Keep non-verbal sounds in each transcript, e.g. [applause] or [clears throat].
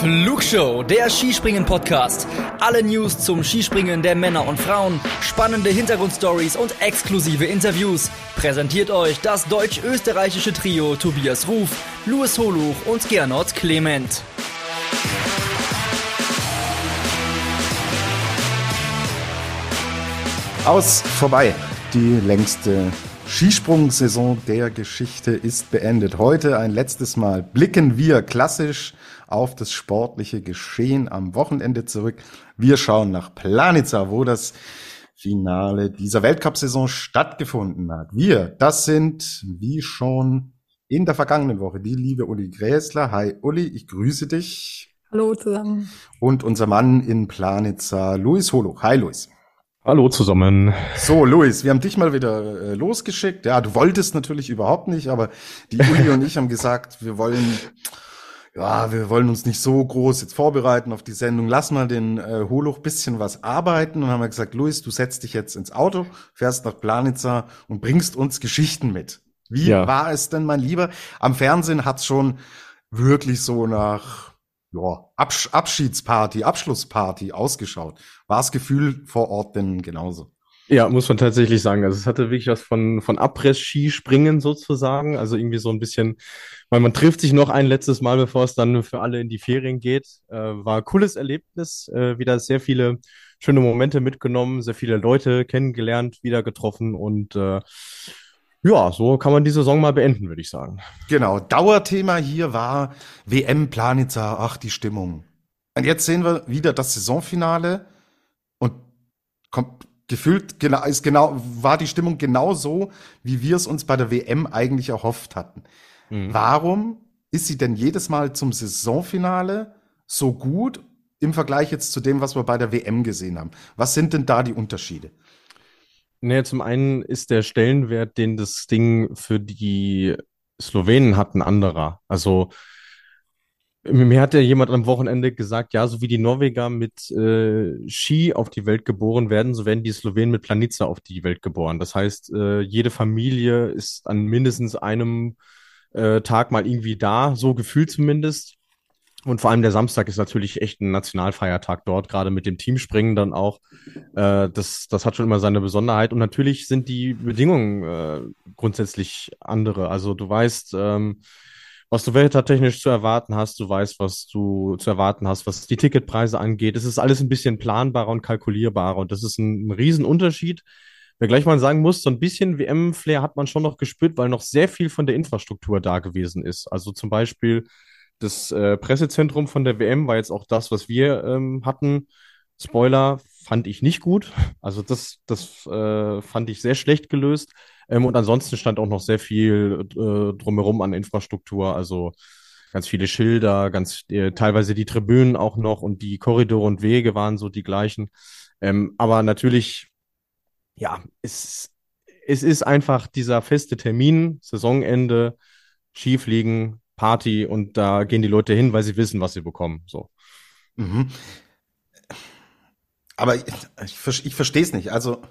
Flugshow, der Skispringen-Podcast. Alle News zum Skispringen der Männer und Frauen, spannende Hintergrundstories und exklusive Interviews. Präsentiert euch das deutsch-österreichische Trio Tobias Ruf, Louis Holuch und Gernot Clement. Aus vorbei. Die längste Skisprung-Saison der Geschichte ist beendet. Heute ein letztes Mal blicken wir klassisch auf das sportliche Geschehen am Wochenende zurück. Wir schauen nach Planica, wo das Finale dieser Weltcup-Saison stattgefunden hat. Wir, das sind, wie schon in der vergangenen Woche, die liebe Uli Gräsler. Hi Uli, ich grüße dich. Hallo zusammen. Und unser Mann in Planica, Luis Holo. Hi Luis. Hallo zusammen. So, Luis, wir haben dich mal wieder äh, losgeschickt. Ja, du wolltest natürlich überhaupt nicht, aber die Uli und ich haben gesagt, wir wollen ja, wir wollen uns nicht so groß jetzt vorbereiten auf die Sendung. Lass mal den äh, Holoch bisschen was arbeiten. Und haben wir gesagt, Luis, du setzt dich jetzt ins Auto, fährst nach Planitza und bringst uns Geschichten mit. Wie ja. war es denn, mein Lieber? Am Fernsehen hat's schon wirklich so nach ja, Absch Abschiedsparty, Abschlussparty ausgeschaut. War das Gefühl vor Ort denn genauso? Ja, muss man tatsächlich sagen. Also es hatte wirklich was von, von Abriss-Skispringen sozusagen. Also irgendwie so ein bisschen, weil man trifft sich noch ein letztes Mal, bevor es dann für alle in die Ferien geht. Äh, war cooles Erlebnis, äh, wieder sehr viele schöne Momente mitgenommen, sehr viele Leute kennengelernt, wieder getroffen und äh, ja, so kann man die Saison mal beenden, würde ich sagen. Genau, Dauerthema hier war WM Planitza, ach die Stimmung. Und jetzt sehen wir wieder das Saisonfinale und kommt gefühlt genau, ist genau, war die Stimmung genau so, wie wir es uns bei der WM eigentlich erhofft hatten. Mhm. Warum ist sie denn jedes Mal zum Saisonfinale so gut im Vergleich jetzt zu dem, was wir bei der WM gesehen haben? Was sind denn da die Unterschiede? Naja, zum einen ist der Stellenwert, den das Ding für die Slowenen hat, ein anderer. Also mir hat ja jemand am Wochenende gesagt, ja, so wie die Norweger mit äh, Ski auf die Welt geboren werden, so werden die Slowenen mit Planica auf die Welt geboren. Das heißt, äh, jede Familie ist an mindestens einem äh, Tag mal irgendwie da, so gefühlt zumindest. Und vor allem der Samstag ist natürlich echt ein Nationalfeiertag dort, gerade mit dem Teamspringen dann auch. Äh, das, das hat schon immer seine Besonderheit. Und natürlich sind die Bedingungen äh, grundsätzlich andere. Also du weißt, ähm, was du wettertechnisch zu erwarten hast, du weißt, was du zu erwarten hast, was die Ticketpreise angeht. Es ist alles ein bisschen planbarer und kalkulierbarer und das ist ein, ein Riesenunterschied. gleich mal sagen muss, so ein bisschen WM-Flair hat man schon noch gespürt, weil noch sehr viel von der Infrastruktur da gewesen ist. Also zum Beispiel das äh, Pressezentrum von der WM war jetzt auch das, was wir ähm, hatten. Spoiler fand ich nicht gut. Also das, das äh, fand ich sehr schlecht gelöst. Ähm, und ansonsten stand auch noch sehr viel äh, drumherum an Infrastruktur, also ganz viele Schilder, ganz äh, teilweise die Tribünen auch noch und die Korridore und Wege waren so die gleichen. Ähm, aber natürlich, ja, es, es ist einfach dieser feste Termin, Saisonende, Skifliegen, Party und da gehen die Leute hin, weil sie wissen, was sie bekommen. So. Mhm. Aber ich, ich, ich verstehe es nicht. Also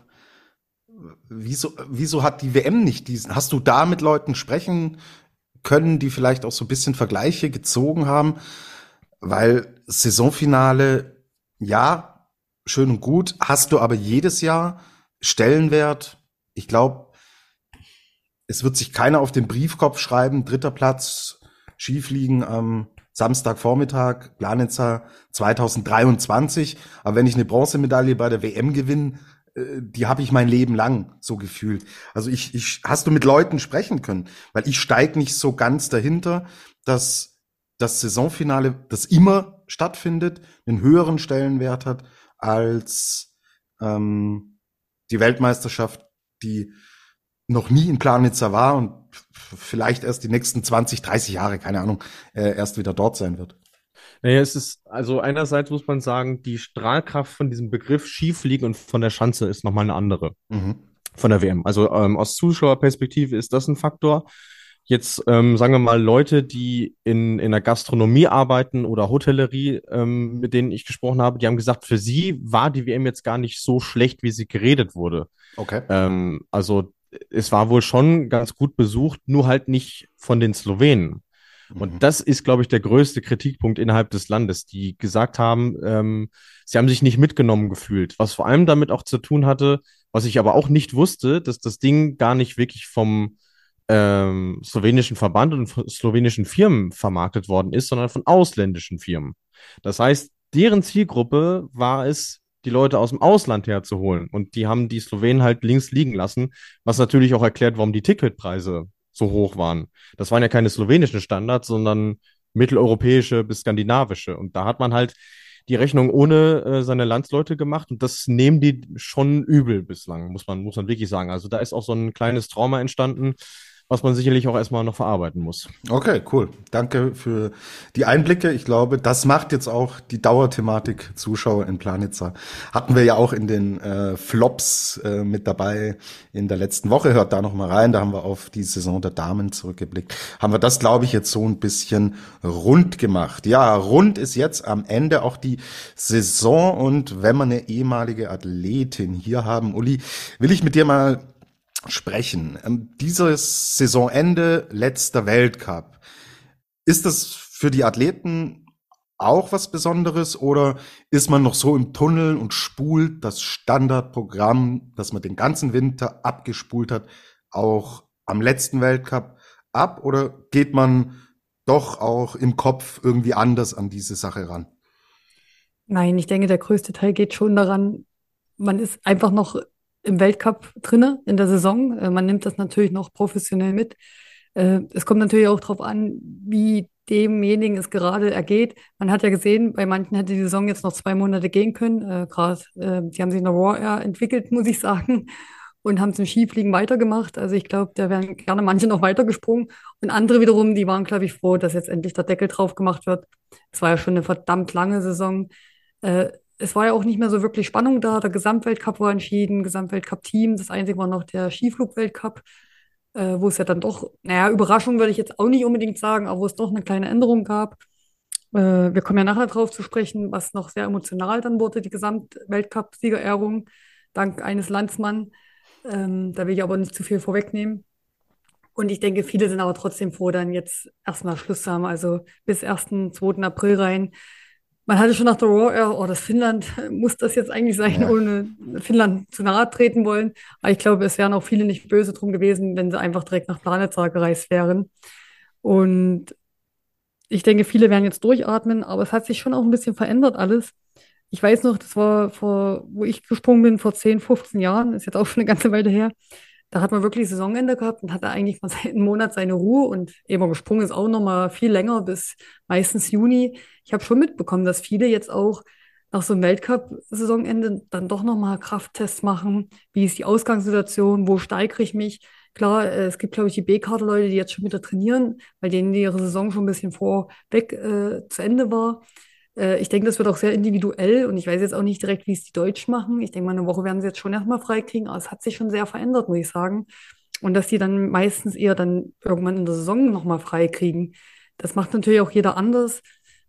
wieso, wieso hat die WM nicht diesen? Hast du da mit Leuten sprechen können, die vielleicht auch so ein bisschen Vergleiche gezogen haben? Weil Saisonfinale, ja, schön und gut, hast du aber jedes Jahr Stellenwert. Ich glaube, es wird sich keiner auf den Briefkopf schreiben, dritter Platz, Skifliegen am Samstagvormittag, Planitzer 2023. Aber wenn ich eine Bronzemedaille bei der WM gewinne, äh, die habe ich mein Leben lang so gefühlt. Also ich, ich hast du mit Leuten sprechen können, weil ich steig nicht so ganz dahinter, dass das Saisonfinale, das immer stattfindet, einen höheren Stellenwert hat als ähm, die Weltmeisterschaft, die noch nie in Planitzer war und vielleicht erst die nächsten 20, 30 Jahre, keine Ahnung, äh, erst wieder dort sein wird. Naja, es ist, also einerseits muss man sagen, die Strahlkraft von diesem Begriff Skifliegen und von der Schanze ist nochmal eine andere mhm. von der WM. Also ähm, aus Zuschauerperspektive ist das ein Faktor. Jetzt ähm, sagen wir mal Leute, die in, in der Gastronomie arbeiten oder Hotellerie, ähm, mit denen ich gesprochen habe, die haben gesagt, für sie war die WM jetzt gar nicht so schlecht, wie sie geredet wurde. Okay. Ähm, also es war wohl schon ganz gut besucht, nur halt nicht von den Slowenen. Und mhm. das ist, glaube ich, der größte Kritikpunkt innerhalb des Landes, die gesagt haben, ähm, sie haben sich nicht mitgenommen gefühlt, was vor allem damit auch zu tun hatte, was ich aber auch nicht wusste, dass das Ding gar nicht wirklich vom ähm, slowenischen Verband und slowenischen Firmen vermarktet worden ist, sondern von ausländischen Firmen. Das heißt, deren Zielgruppe war es, die Leute aus dem Ausland herzuholen. Und die haben die Slowenen halt links liegen lassen, was natürlich auch erklärt, warum die Ticketpreise so hoch waren. Das waren ja keine slowenischen Standards, sondern mitteleuropäische bis skandinavische. Und da hat man halt die Rechnung ohne äh, seine Landsleute gemacht und das nehmen die schon übel bislang, muss man, muss man wirklich sagen. Also da ist auch so ein kleines Trauma entstanden, was man sicherlich auch erstmal noch verarbeiten muss. Okay, cool. Danke für die Einblicke. Ich glaube, das macht jetzt auch die Dauerthematik Zuschauer in Planitza. Hatten wir ja auch in den äh, Flops äh, mit dabei in der letzten Woche. Hört da noch mal rein. Da haben wir auf die Saison der Damen zurückgeblickt. Haben wir das, glaube ich, jetzt so ein bisschen rund gemacht. Ja, rund ist jetzt am Ende auch die Saison. Und wenn wir eine ehemalige Athletin hier haben, Uli, will ich mit dir mal sprechen. Ähm, dieses Saisonende, letzter Weltcup. Ist das für die Athleten auch was Besonderes oder ist man noch so im Tunnel und spult das Standardprogramm, das man den ganzen Winter abgespult hat, auch am letzten Weltcup ab oder geht man doch auch im Kopf irgendwie anders an diese Sache ran? Nein, ich denke, der größte Teil geht schon daran, man ist einfach noch im Weltcup drinne in der Saison. Äh, man nimmt das natürlich noch professionell mit. Äh, es kommt natürlich auch darauf an, wie demjenigen es gerade ergeht. Man hat ja gesehen, bei manchen hätte die Saison jetzt noch zwei Monate gehen können. Äh, gerade, äh, die haben sich in der Raw Air entwickelt, [laughs] muss ich sagen, und haben zum Skifliegen weitergemacht. Also ich glaube, da wären gerne manche noch weitergesprungen. Und andere wiederum, die waren, glaube ich, froh, dass jetzt endlich der Deckel drauf gemacht wird. Es war ja schon eine verdammt lange Saison. Äh, es war ja auch nicht mehr so wirklich Spannung da. Der Gesamtweltcup war entschieden, Gesamtweltcup-Team. Das Einzige war noch der Skiflug-Weltcup, äh, wo es ja dann doch, naja, Überraschung würde ich jetzt auch nicht unbedingt sagen, aber wo es doch eine kleine Änderung gab. Äh, wir kommen ja nachher drauf zu sprechen, was noch sehr emotional dann wurde, die Gesamtweltcup-Siegerehrung, dank eines Landsmann. Ähm, da will ich aber nicht zu viel vorwegnehmen. Und ich denke, viele sind aber trotzdem froh, dann jetzt erstmal Schluss zu haben, also bis 1., 2. April rein man hatte schon nach der Raw, oh, das Finnland [laughs] muss das jetzt eigentlich sein, ja. ohne Finnland zu nahe treten wollen. Aber ich glaube, es wären auch viele nicht böse drum gewesen, wenn sie einfach direkt nach Planitza gereist wären. Und ich denke, viele werden jetzt durchatmen, aber es hat sich schon auch ein bisschen verändert alles. Ich weiß noch, das war vor, wo ich gesprungen bin, vor 10, 15 Jahren, ist jetzt auch schon eine ganze Weile her. Da hat man wirklich Saisonende gehabt und hatte eigentlich mal [laughs] einem Monat seine Ruhe und eben gesprungen ist auch noch mal viel länger bis meistens Juni. Ich habe schon mitbekommen, dass viele jetzt auch nach so einem Weltcup-Saisonende dann doch noch mal Krafttests machen. Wie ist die Ausgangssituation? Wo steigere ich mich? Klar, äh, es gibt, glaube ich, die B-Kader-Leute, die jetzt schon wieder trainieren, weil denen ihre Saison schon ein bisschen vorweg äh, zu Ende war. Äh, ich denke, das wird auch sehr individuell und ich weiß jetzt auch nicht direkt, wie es die Deutschen machen. Ich denke mal, eine Woche werden sie jetzt schon erstmal freikriegen, aber es hat sich schon sehr verändert, muss ich sagen. Und dass die dann meistens eher dann irgendwann in der Saison nochmal freikriegen. Das macht natürlich auch jeder anders.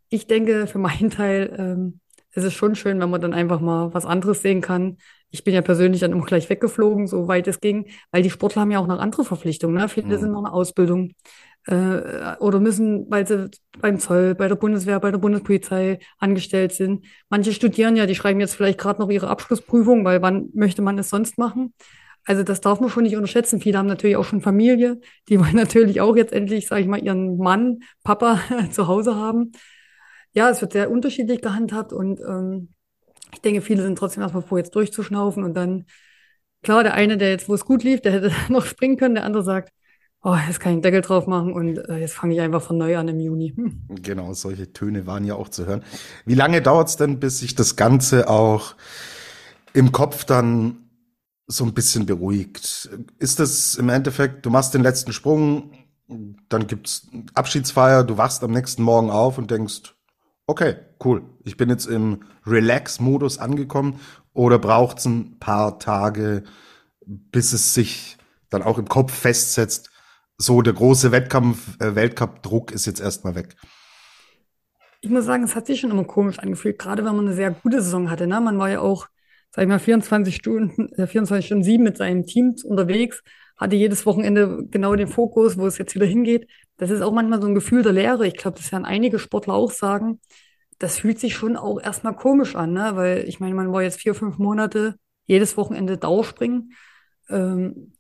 Ich denke, für meinen [laughs] Teil ähm, ist es schon schön, wenn man dann einfach mal was anderes sehen kann. Ich bin ja persönlich dann immer gleich weggeflogen, so weit es ging, weil die Sportler haben ja auch noch andere Verpflichtungen. Ne? Viele mhm. sind noch eine Ausbildung äh, oder müssen, weil sie beim Zoll, bei der Bundeswehr, bei der Bundespolizei angestellt sind. Manche studieren ja, die schreiben jetzt vielleicht gerade noch ihre Abschlussprüfung, weil wann möchte man es sonst machen? Also das darf man schon nicht unterschätzen. Viele haben natürlich auch schon Familie. Die wollen [laughs] natürlich auch jetzt endlich, sage ich mal, ihren Mann, Papa [laughs] zu Hause haben. Ja, es wird sehr unterschiedlich gehandhabt und ähm, ich denke, viele sind trotzdem erstmal froh, jetzt durchzuschnaufen und dann, klar, der eine, der jetzt, wo es gut lief, der hätte [laughs] noch springen können, der andere sagt, oh, jetzt kann ich einen Deckel drauf machen und äh, jetzt fange ich einfach von neu an im Juni. [laughs] Genau, solche Töne waren ja auch zu hören. Wie lange dauert es denn, bis sich das Ganze auch im Kopf dann so ein bisschen beruhigt? Ist das im Endeffekt, du machst den letzten Sprung, dann gibt's Abschiedsfeier, du wachst am nächsten Morgen auf und denkst, okay, cool, ich bin jetzt im Relax-Modus angekommen oder braucht's ein paar Tage, bis es sich dann auch im Kopf festsetzt, so der große Wettkampf, äh, Weltcup-Druck ist jetzt erstmal weg. Ich muss sagen, es hat sich schon immer komisch angefühlt, gerade wenn man eine sehr gute Saison hatte. Ne? Man war ja auch, sag ich mal, 24 Stunden, äh, 24 Stunden sieben mit seinem Team unterwegs, hatte jedes Wochenende genau den Fokus, wo es jetzt wieder hingeht. Das ist auch manchmal so ein Gefühl der Leere. Ich glaube, das werden einige Sportler auch sagen. Das fühlt sich schon auch erstmal komisch an, ne? Weil ich meine, man war jetzt vier, fünf Monate jedes Wochenende Dauerspringen. Ähm,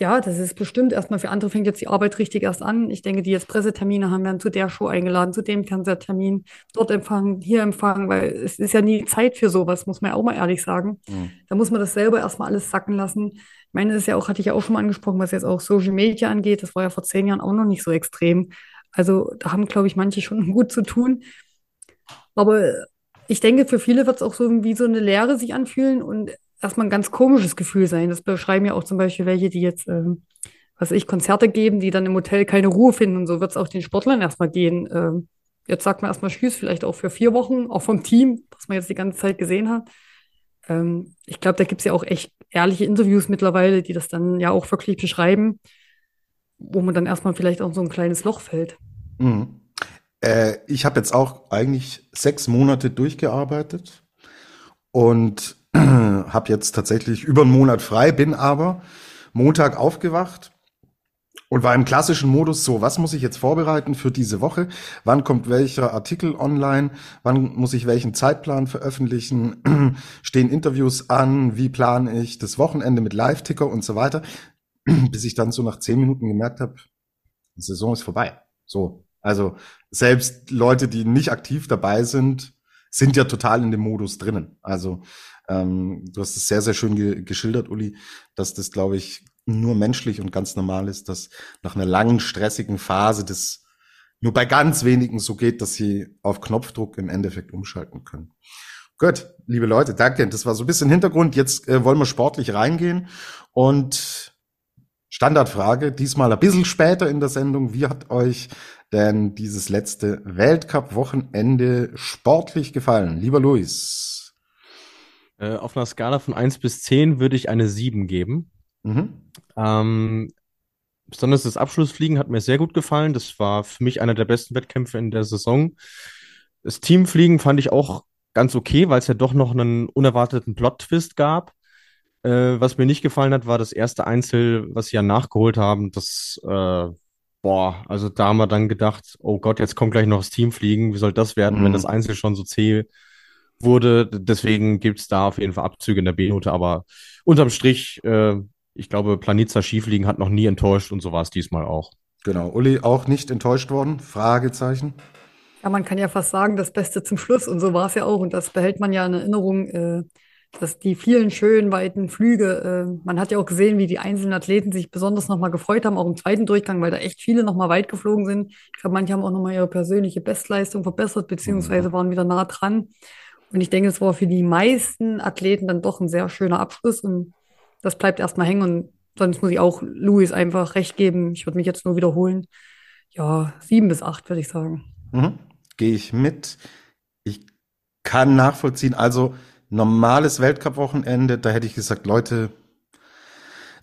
ja, das ist bestimmt erstmal für andere fängt jetzt die Arbeit richtig erst an. Ich denke, die jetzt Pressetermine haben, werden zu der Show eingeladen, zu dem Fernsehtermin, dort empfangen, hier empfangen, weil es ist ja nie Zeit für sowas, muss man ja auch mal ehrlich sagen. Mhm. Da muss man das selber erstmal alles sacken lassen. Ich meine, das ist ja auch, hatte ich ja auch schon mal angesprochen, was jetzt auch Social Media angeht. Das war ja vor zehn Jahren auch noch nicht so extrem. Also da haben, glaube ich, manche schon [laughs] gut zu tun. Aber ich denke, für viele wird es auch so wie so eine Lehre sich anfühlen und erstmal ein ganz komisches Gefühl sein. Das beschreiben ja auch zum Beispiel welche, die jetzt, ähm, was ich, Konzerte geben, die dann im Hotel keine Ruhe finden. Und so wird es auch den Sportlern erstmal gehen. Ähm, jetzt sagt man erstmal Tschüss, vielleicht auch für vier Wochen, auch vom Team, was man jetzt die ganze Zeit gesehen hat. Ähm, ich glaube, da gibt es ja auch echt ehrliche Interviews mittlerweile, die das dann ja auch wirklich beschreiben, wo man dann erstmal vielleicht auch so ein kleines Loch fällt. Mhm. Äh, ich habe jetzt auch eigentlich sechs Monate durchgearbeitet und [clears throat] habe jetzt tatsächlich über einen Monat frei, bin aber Montag aufgewacht und war im klassischen Modus so, was muss ich jetzt vorbereiten für diese Woche? Wann kommt welcher Artikel online? Wann muss ich welchen Zeitplan veröffentlichen? [clears throat] Stehen Interviews an? Wie plane ich das Wochenende mit Live-Ticker und so weiter? [clears throat] Bis ich dann so nach zehn Minuten gemerkt habe, die Saison ist vorbei. So. Also selbst Leute, die nicht aktiv dabei sind, sind ja total in dem Modus drinnen. Also ähm, du hast es sehr, sehr schön ge geschildert, Uli, dass das, glaube ich, nur menschlich und ganz normal ist, dass nach einer langen, stressigen Phase das nur bei ganz wenigen so geht, dass sie auf Knopfdruck im Endeffekt umschalten können. Gut, liebe Leute, danke. Das war so ein bisschen Hintergrund. Jetzt äh, wollen wir sportlich reingehen und Standardfrage, diesmal ein bisschen später in der Sendung. Wie hat euch denn dieses letzte Weltcup-Wochenende sportlich gefallen? Lieber Luis. Äh, auf einer Skala von 1 bis 10 würde ich eine 7 geben. Mhm. Ähm, besonders das Abschlussfliegen hat mir sehr gut gefallen. Das war für mich einer der besten Wettkämpfe in der Saison. Das Teamfliegen fand ich auch ganz okay, weil es ja doch noch einen unerwarteten Plot-Twist gab. Äh, was mir nicht gefallen hat, war das erste Einzel, was sie ja nachgeholt haben. Das, äh, boah, also da haben wir dann gedacht, oh Gott, jetzt kommt gleich noch das Teamfliegen. Wie soll das werden, mhm. wenn das Einzel schon so zäh wurde. Deswegen gibt es da auf jeden Fall Abzüge in der B-Note, aber unterm Strich, äh, ich glaube, Planitza Schiefliegen hat noch nie enttäuscht und so war es diesmal auch. Genau, Uli auch nicht enttäuscht worden? Fragezeichen. Ja, man kann ja fast sagen, das Beste zum Schluss und so war es ja auch und das behält man ja in Erinnerung, äh, dass die vielen schönen weiten Flüge, äh, man hat ja auch gesehen, wie die einzelnen Athleten sich besonders nochmal gefreut haben, auch im zweiten Durchgang, weil da echt viele nochmal weit geflogen sind. Ich glaube, manche haben auch nochmal ihre persönliche Bestleistung verbessert, beziehungsweise mhm. waren wieder nah dran. Und ich denke, es war für die meisten Athleten dann doch ein sehr schöner Abschluss und das bleibt erstmal hängen. Und sonst muss ich auch Louis einfach recht geben. Ich würde mich jetzt nur wiederholen. Ja, sieben bis acht, würde ich sagen. Mhm. Gehe ich mit. Ich kann nachvollziehen. Also normales Weltcup-Wochenende, da hätte ich gesagt, Leute,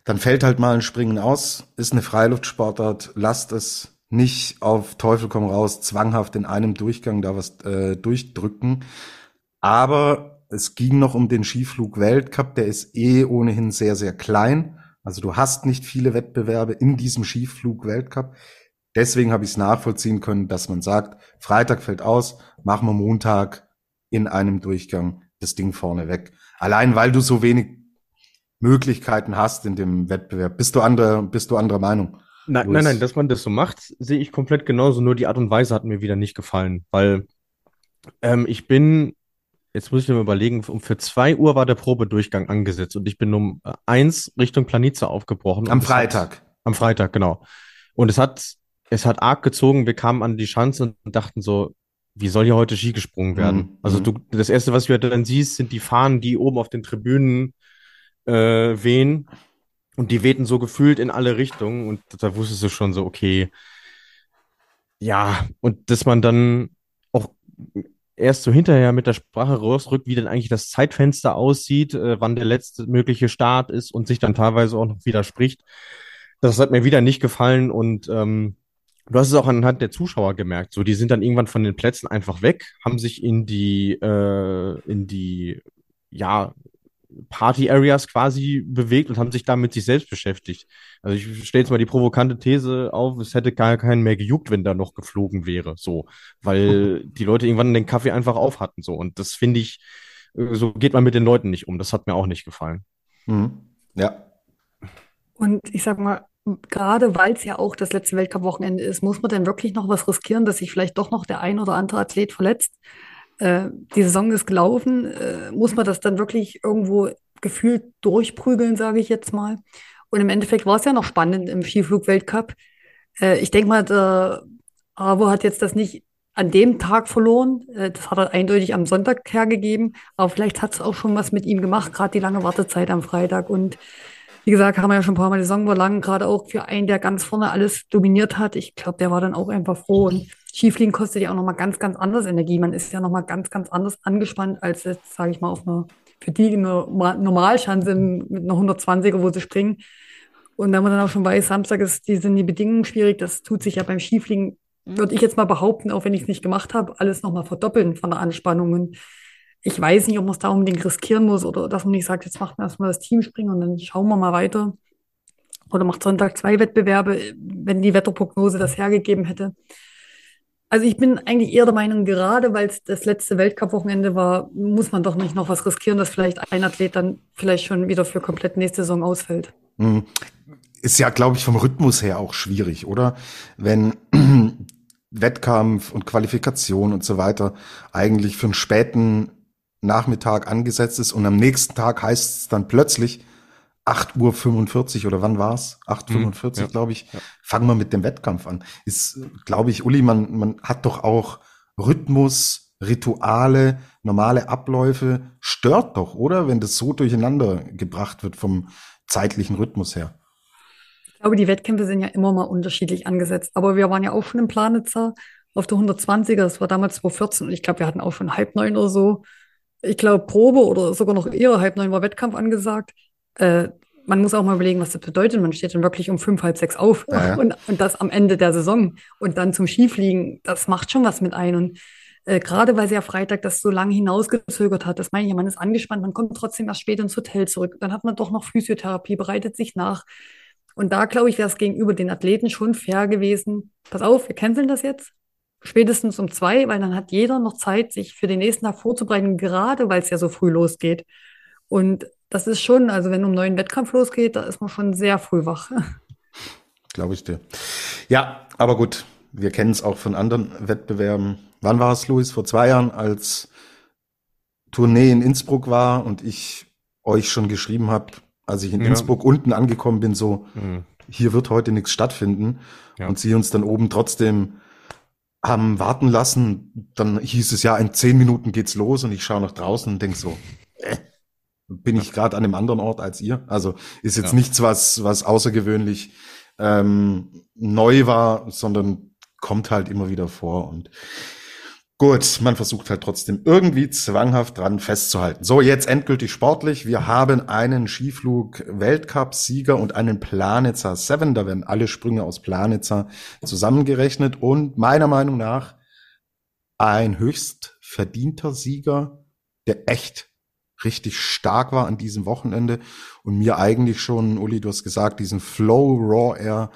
dann fällt halt mal ein Springen aus, ist eine Freiluftsportart, lasst es nicht auf Teufel komm raus, zwanghaft in einem Durchgang da was äh, durchdrücken. Aber es ging noch um den Skiflug-Weltcup, der ist eh ohnehin sehr, sehr klein. Also du hast nicht viele Wettbewerbe in diesem Skiflug-Weltcup. Deswegen habe ich es nachvollziehen können, dass man sagt, Freitag fällt aus, machen wir Montag in einem Durchgang das Ding vorne weg. Allein weil du so wenig Möglichkeiten hast in dem Wettbewerb. Bist du andere, bist du anderer Meinung? Nein, nein, nein, dass man das so macht, sehe ich komplett genauso. Nur die Art und Weise hat mir wieder nicht gefallen, weil ähm, ich bin Jetzt muss ich mir überlegen, um für zwei Uhr war der Probedurchgang angesetzt und ich bin um äh, eins Richtung Planice aufgebrochen. Am Freitag. Hat, am Freitag, genau. Und es hat, es hat arg gezogen. Wir kamen an die Schanze und dachten so, wie soll hier heute Ski gesprungen werden? Mhm. Also du, das erste, was du dann siehst, sind die Fahnen, die oben auf den Tribünen äh, wehen. Und die wehten so gefühlt in alle Richtungen. Und da wusstest du schon so, okay, ja, und dass man dann auch erst so hinterher mit der Sprache rausrückt, wie denn eigentlich das Zeitfenster aussieht, äh, wann der letzte mögliche Start ist und sich dann teilweise auch noch widerspricht. Das hat mir wieder nicht gefallen und ähm, du hast es auch anhand der Zuschauer gemerkt. So, die sind dann irgendwann von den Plätzen einfach weg, haben sich in die äh, in die ja Party-Areas quasi bewegt und haben sich da mit sich selbst beschäftigt. Also ich stelle jetzt mal die provokante These auf, es hätte gar keinen mehr gejuckt, wenn da noch geflogen wäre, so, weil [laughs] die Leute irgendwann den Kaffee einfach auf hatten, so. Und das finde ich, äh, so geht man mit den Leuten nicht um. Das hat mir auch nicht gefallen. Mhm. Ja. Und ich sag mal, gerade weil es ja auch das letzte Weltcup-Wochenende ist, muss man denn wirklich noch was riskieren, dass sich vielleicht doch noch der ein oder andere Athlet verletzt? Äh, die Saison ist gelaufen, äh, muss man das dann wirklich irgendwo gefühlt durchprügeln, sage ich jetzt mal. Und im Endeffekt war es ja noch spannend im Skiflug-Weltcup. Äh, ich denke mal, der Avo hat jetzt das nicht an dem Tag verloren. Äh, das hat er eindeutig am Sonntag hergegeben. Aber vielleicht hat es auch schon was mit ihm gemacht, gerade die lange Wartezeit am Freitag. Und wie gesagt, haben wir ja schon ein paar Mal die Saison war lang, gerade auch für einen, der ganz vorne alles dominiert hat. Ich glaube, der war dann auch einfach froh. Und Skifliegen kostet ja auch nochmal ganz, ganz anders Energie. Man ist ja nochmal ganz, ganz anders angespannt als jetzt, sage ich mal, auf einer, für die eine Normalschanze mit einer 120er, wo sie springen. Und wenn man dann auch schon weiß, Samstag ist, die sind die Bedingungen schwierig, das tut sich ja beim Skifliegen, würde ich jetzt mal behaupten, auch wenn ich es nicht gemacht habe, alles nochmal verdoppeln von der Anspannung. Und ich weiß nicht, ob man es da unbedingt riskieren muss oder dass man nicht sagt, jetzt macht man erstmal das Team springen und dann schauen wir mal weiter. Oder macht Sonntag zwei Wettbewerbe, wenn die Wetterprognose das hergegeben hätte. Also ich bin eigentlich eher der Meinung, gerade weil es das letzte Weltcup-Wochenende war, muss man doch nicht noch was riskieren, dass vielleicht ein Athlet dann vielleicht schon wieder für komplett nächste Saison ausfällt. Hm. Ist ja, glaube ich, vom Rhythmus her auch schwierig, oder? Wenn [clears throat] Wettkampf und Qualifikation und so weiter eigentlich für einen späten Nachmittag angesetzt ist und am nächsten Tag heißt es dann plötzlich 8.45 Uhr oder wann war's? 8.45 Uhr, ja. glaube ich. Ja. Fangen wir mit dem Wettkampf an. Ist, glaube ich, Uli, man, man hat doch auch Rhythmus, Rituale, normale Abläufe. Stört doch, oder? Wenn das so durcheinander gebracht wird vom zeitlichen Rhythmus her. Ich glaube, die Wettkämpfe sind ja immer mal unterschiedlich angesetzt. Aber wir waren ja auch schon im Planitzer auf der 120er. Das war damals 2014 und ich glaube, wir hatten auch schon halb neun oder so ich glaube, Probe oder sogar noch eher halb neun war Wettkampf angesagt. Äh, man muss auch mal überlegen, was das bedeutet. Man steht dann wirklich um fünf, halb sechs auf ja. Und, und das am Ende der Saison und dann zum Skifliegen. Das macht schon was mit ein. Und äh, gerade weil sie ja Freitag das so lange hinausgezögert hat, das meine ich ja, man ist angespannt, man kommt trotzdem erst später ins Hotel zurück. Dann hat man doch noch Physiotherapie, bereitet sich nach. Und da, glaube ich, wäre es gegenüber den Athleten schon fair gewesen. Pass auf, wir canceln das jetzt spätestens um zwei, weil dann hat jeder noch Zeit, sich für den nächsten Tag vorzubereiten, gerade weil es ja so früh losgeht. Und das ist schon, also wenn um neuen Wettkampf losgeht, da ist man schon sehr früh wach. [laughs] Glaube ich dir. Ja, aber gut, wir kennen es auch von anderen Wettbewerben. Wann war es, Luis? Vor zwei Jahren, als Tournee in Innsbruck war und ich euch schon geschrieben habe, als ich in ja. Innsbruck unten angekommen bin, so, mhm. hier wird heute nichts stattfinden. Ja. Und sie uns dann oben trotzdem haben warten lassen. Dann hieß es ja, in zehn Minuten geht's los und ich schaue nach draußen und denk so, äh, bin ich gerade an einem anderen Ort als ihr? Also ist jetzt ja. nichts, was, was außergewöhnlich ähm, neu war, sondern kommt halt immer wieder vor. Und Gut, man versucht halt trotzdem irgendwie zwanghaft dran festzuhalten. So, jetzt endgültig sportlich. Wir haben einen Skiflug-Weltcup-Sieger und einen Planitzer 7. Da werden alle Sprünge aus Planitzer zusammengerechnet und meiner Meinung nach ein höchst verdienter Sieger, der echt richtig stark war an diesem Wochenende und mir eigentlich schon, Uli, du hast gesagt, diesen Flow Raw Air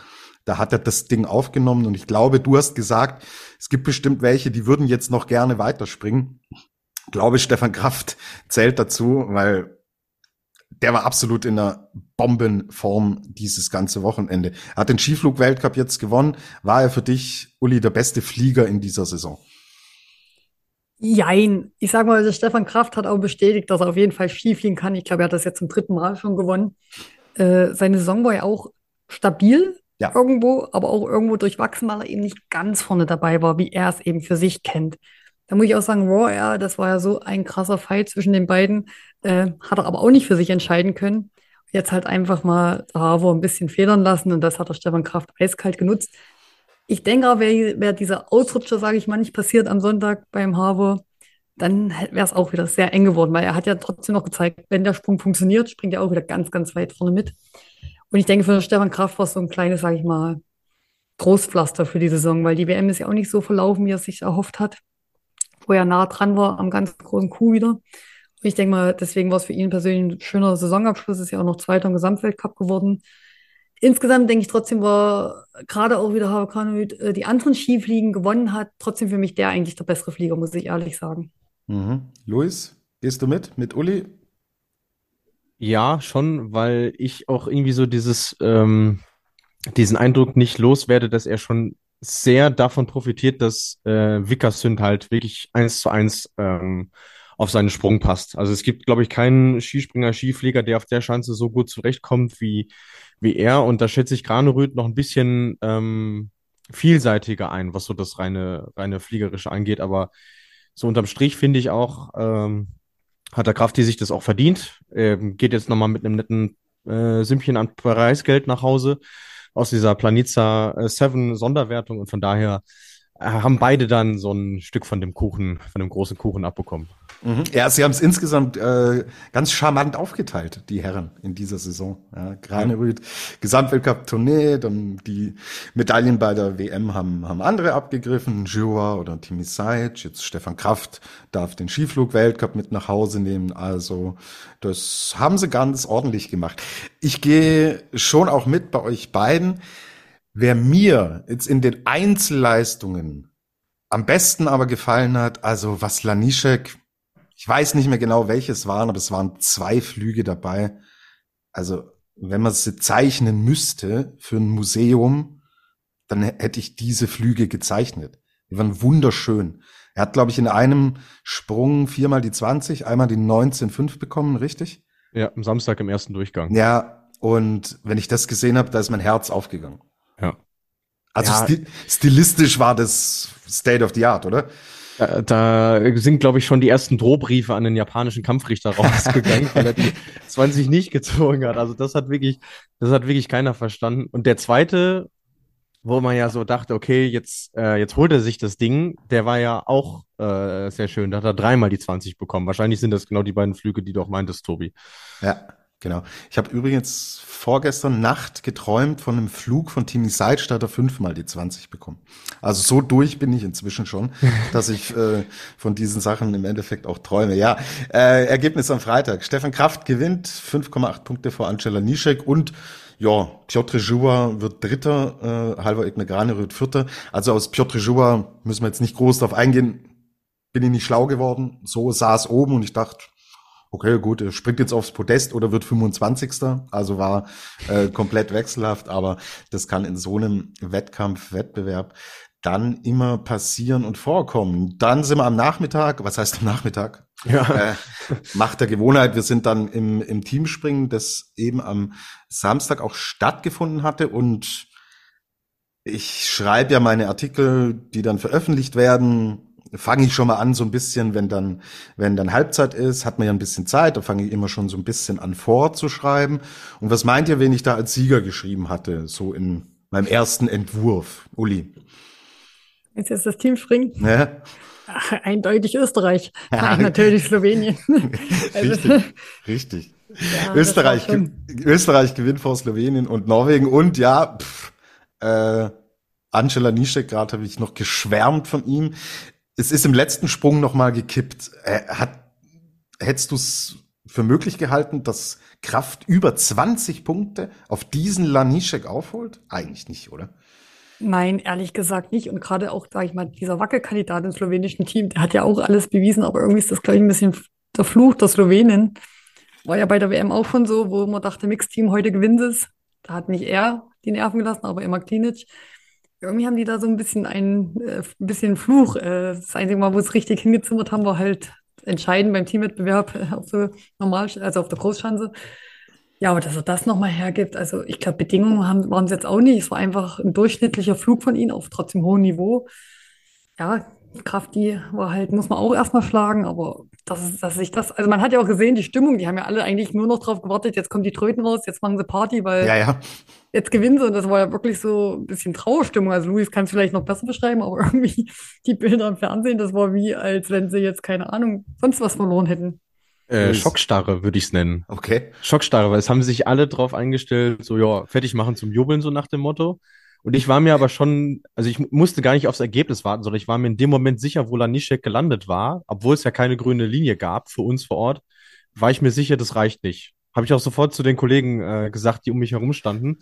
da hat er das Ding aufgenommen und ich glaube, du hast gesagt, es gibt bestimmt welche, die würden jetzt noch gerne weiterspringen. Ich glaube, Stefan Kraft zählt dazu, weil der war absolut in einer Bombenform dieses ganze Wochenende. Er hat den Skiflug-Weltcup jetzt gewonnen. War er für dich, Uli, der beste Flieger in dieser Saison? Jein. Ich sag mal, der Stefan Kraft hat auch bestätigt, dass er auf jeden Fall Skifliegen kann. Ich glaube, er hat das jetzt zum dritten Mal schon gewonnen. Äh, seine Saison war ja auch stabil, ja. irgendwo, aber auch irgendwo durchwachsen, weil er eben nicht ganz vorne dabei war, wie er es eben für sich kennt. Da muss ich auch sagen, Raw Air, das war ja so ein krasser Fight zwischen den beiden, äh, hat er aber auch nicht für sich entscheiden können. Jetzt halt einfach mal Harvor ein bisschen federn lassen und das hat der Stefan Kraft eiskalt genutzt. Ich denke auch, wäre wär dieser Ausrutscher, sage ich mal, nicht passiert am Sonntag beim Harvor, dann wäre es auch wieder sehr eng geworden, weil er hat ja trotzdem noch gezeigt, wenn der Sprung funktioniert, springt er auch wieder ganz, ganz weit vorne mit. Und ich denke, für Stefan Kraft war es so ein kleines, sage ich mal, Trostpflaster für die Saison, weil die WM ist ja auch nicht so verlaufen, wie er sich erhofft hat. Wo er nah dran war am ganz großen Coup wieder. Ich denke mal, deswegen war es für ihn persönlich ein schöner Saisonabschluss, ist ja auch noch Zweiter im Gesamtweltcup geworden. Insgesamt denke ich trotzdem war gerade auch wieder Harakanoid äh, die anderen Skifliegen gewonnen hat, trotzdem für mich der eigentlich der bessere Flieger, muss ich ehrlich sagen. Mhm. Luis, gehst du mit? Mit Uli? Ja, schon, weil ich auch irgendwie so dieses, ähm, diesen Eindruck nicht loswerde, dass er schon sehr davon profitiert, dass äh, Vickersund halt wirklich eins zu eins ähm, auf seinen Sprung passt. Also es gibt, glaube ich, keinen Skispringer, Skiflieger, der auf der Schanze so gut zurechtkommt wie, wie er. Und da schätze ich Granerüth noch ein bisschen ähm, vielseitiger ein, was so das reine, reine Fliegerische angeht. Aber so unterm Strich finde ich auch, ähm, hat der Kraft, die sich das auch verdient. Ähm, geht jetzt nochmal mit einem netten äh, Sümmchen an Preisgeld nach Hause aus dieser Planica 7 äh, Sonderwertung und von daher haben beide dann so ein Stück von dem Kuchen, von dem großen Kuchen abbekommen. Mhm. Ja, sie haben es insgesamt äh, ganz charmant aufgeteilt, die Herren in dieser Saison. Ja, Granerüth, ja. Gesamtweltcup-Tournee, dann die Medaillen bei der WM haben, haben andere abgegriffen, Jura oder Timi Sajic, jetzt Stefan Kraft darf den Skiflug-Weltcup mit nach Hause nehmen, also das haben sie ganz ordentlich gemacht. Ich gehe schon auch mit bei euch beiden. Wer mir jetzt in den Einzelleistungen am besten aber gefallen hat, also was Lanischek ich weiß nicht mehr genau, welches waren, aber es waren zwei Flüge dabei. Also, wenn man sie zeichnen müsste für ein Museum, dann hätte ich diese Flüge gezeichnet. Die waren wunderschön. Er hat, glaube ich, in einem Sprung viermal die 20, einmal die 19,5 bekommen, richtig? Ja, am Samstag im ersten Durchgang. Ja, und wenn ich das gesehen habe, da ist mein Herz aufgegangen. Ja. Also ja. stilistisch war das State of the Art, oder? Da, da sind, glaube ich, schon die ersten Drohbriefe an den japanischen Kampfrichter [laughs] rausgegangen, weil er die 20 nicht gezogen hat. Also das hat wirklich, das hat wirklich keiner verstanden. Und der zweite, wo man ja so dachte, okay, jetzt, äh, jetzt holt er sich das Ding, der war ja auch äh, sehr schön. Da hat er dreimal die 20 bekommen. Wahrscheinlich sind das genau die beiden Flüge, die du auch meintest, Tobi. Ja. Genau. Ich habe übrigens vorgestern Nacht geträumt von einem Flug von Timi Seitz, da hat er fünfmal die 20 bekommen. Also so durch bin ich inzwischen schon, [laughs] dass ich äh, von diesen Sachen im Endeffekt auch träume. Ja, äh, Ergebnis am Freitag. Stefan Kraft gewinnt 5,8 Punkte vor Angela Nischek und ja, Piotr Joua wird Dritter, äh, Halvor Egner Graneröd Vierter. Also aus Piotr Joua müssen wir jetzt nicht groß drauf eingehen. Bin ich nicht schlau geworden. So saß oben und ich dachte, okay, gut, er springt jetzt aufs Podest oder wird 25. Also war äh, komplett wechselhaft, aber das kann in so einem Wettkampf, Wettbewerb dann immer passieren und vorkommen. Dann sind wir am Nachmittag, was heißt am Nachmittag? Ja. Äh, Macht der Gewohnheit, wir sind dann im, im Teamspringen, das eben am Samstag auch stattgefunden hatte und ich schreibe ja meine Artikel, die dann veröffentlicht werden, fange ich schon mal an, so ein bisschen, wenn dann, wenn dann Halbzeit ist, hat man ja ein bisschen Zeit, da fange ich immer schon so ein bisschen an vorzuschreiben. Und was meint ihr, wen ich da als Sieger geschrieben hatte, so in meinem ersten Entwurf, Uli? Jetzt ist das Team springen. Ja. Ach, eindeutig Österreich. [laughs] Ja. natürlich Slowenien. richtig, [laughs] also, richtig. Ja, Österreich, Österreich gewinnt vor Slowenien und Norwegen und ja, pff, äh, Angela Nischek, gerade habe ich noch geschwärmt von ihm es ist im letzten Sprung noch mal gekippt. Äh, hat, hättest du es für möglich gehalten, dass Kraft über 20 Punkte auf diesen Lanischek aufholt? Eigentlich nicht, oder? Nein, ehrlich gesagt nicht. Und gerade auch, sage ich mal, dieser Wackelkandidat im slowenischen Team, der hat ja auch alles bewiesen, aber irgendwie ist das, glaube ich, ein bisschen der Fluch der Slowenen. War ja bei der WM auch schon so, wo man dachte, Mixteam, heute gewinnt es. Da hat nicht er die Nerven gelassen, aber immer Klinic. Irgendwie haben die da so ein bisschen ein, äh, bisschen Fluch. Äh, das einzige Mal, wo es richtig hingezimmert haben, war halt entscheidend beim Teamwettbewerb äh, auf der Normal, also auf der Großschanze. Ja, aber dass er das nochmal hergibt, also ich glaube, Bedingungen haben, waren es jetzt auch nicht. Es war einfach ein durchschnittlicher Flug von ihnen auf trotzdem hohem Niveau. Ja, Kraft, die war halt, muss man auch erstmal schlagen, aber dass, dass sich das, also man hat ja auch gesehen, die Stimmung, die haben ja alle eigentlich nur noch drauf gewartet, jetzt kommen die Tröten raus, jetzt machen sie Party, weil ja, ja. jetzt gewinnen sie und das war ja wirklich so ein bisschen Trauerstimmung. Also Luis kann es vielleicht noch besser beschreiben, aber [laughs] irgendwie die Bilder im Fernsehen, das war wie, als wenn sie jetzt, keine Ahnung, sonst was verloren hätten. Äh, Schockstarre würde ich es nennen. Okay. Schockstarre, weil es haben sich alle drauf eingestellt, so ja, fertig machen zum Jubeln, so nach dem Motto. Und ich war mir aber schon, also ich musste gar nicht aufs Ergebnis warten, sondern ich war mir in dem Moment sicher, wo Lanischek gelandet war, obwohl es ja keine grüne Linie gab für uns vor Ort, war ich mir sicher, das reicht nicht. Habe ich auch sofort zu den Kollegen äh, gesagt, die um mich herum standen.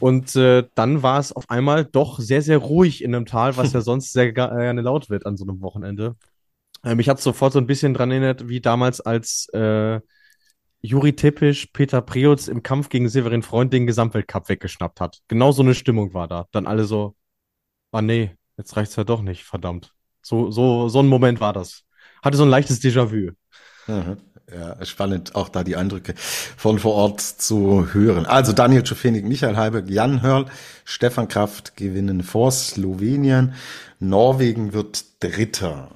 Und äh, dann war es auf einmal doch sehr, sehr ruhig in einem Tal, was ja [laughs] sonst sehr gerne laut wird an so einem Wochenende. Äh, mich hat sofort so ein bisschen dran erinnert, wie damals, als äh, Juri Tippisch Peter Preutz im Kampf gegen Severin Freund den Gesamtweltcup weggeschnappt hat. Genau so eine Stimmung war da. Dann alle so, ah nee, jetzt reicht's ja doch nicht, verdammt. So, so, so ein Moment war das. Hatte so ein leichtes Déjà-vu. Mhm. Ja, spannend, auch da die Eindrücke von vor Ort zu hören. Also Daniel Schofenig, Michael Heiberg, Jan Hörl, Stefan Kraft gewinnen vor Slowenien. Norwegen wird Dritter.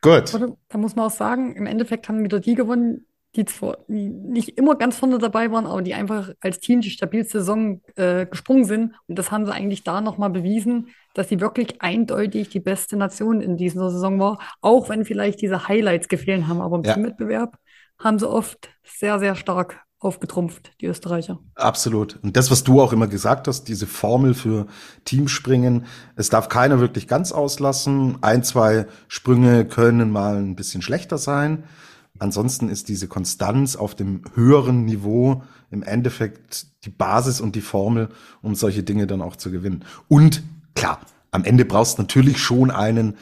Gut. Da muss man auch sagen, im Endeffekt haben wieder die gewonnen, die zwar nicht immer ganz vorne dabei waren, aber die einfach als Team die stabilste Saison äh, gesprungen sind. Und das haben sie eigentlich da nochmal bewiesen, dass sie wirklich eindeutig die beste Nation in dieser Saison war, auch wenn vielleicht diese Highlights gefehlt haben. Aber im ja. Teamwettbewerb haben sie oft sehr, sehr stark aufgetrumpft, die Österreicher. Absolut. Und das, was du auch immer gesagt hast, diese Formel für Teamspringen, es darf keiner wirklich ganz auslassen. Ein, zwei Sprünge können mal ein bisschen schlechter sein. Ansonsten ist diese Konstanz auf dem höheren Niveau im Endeffekt die Basis und die Formel, um solche Dinge dann auch zu gewinnen. Und klar, am Ende brauchst du natürlich schon einen,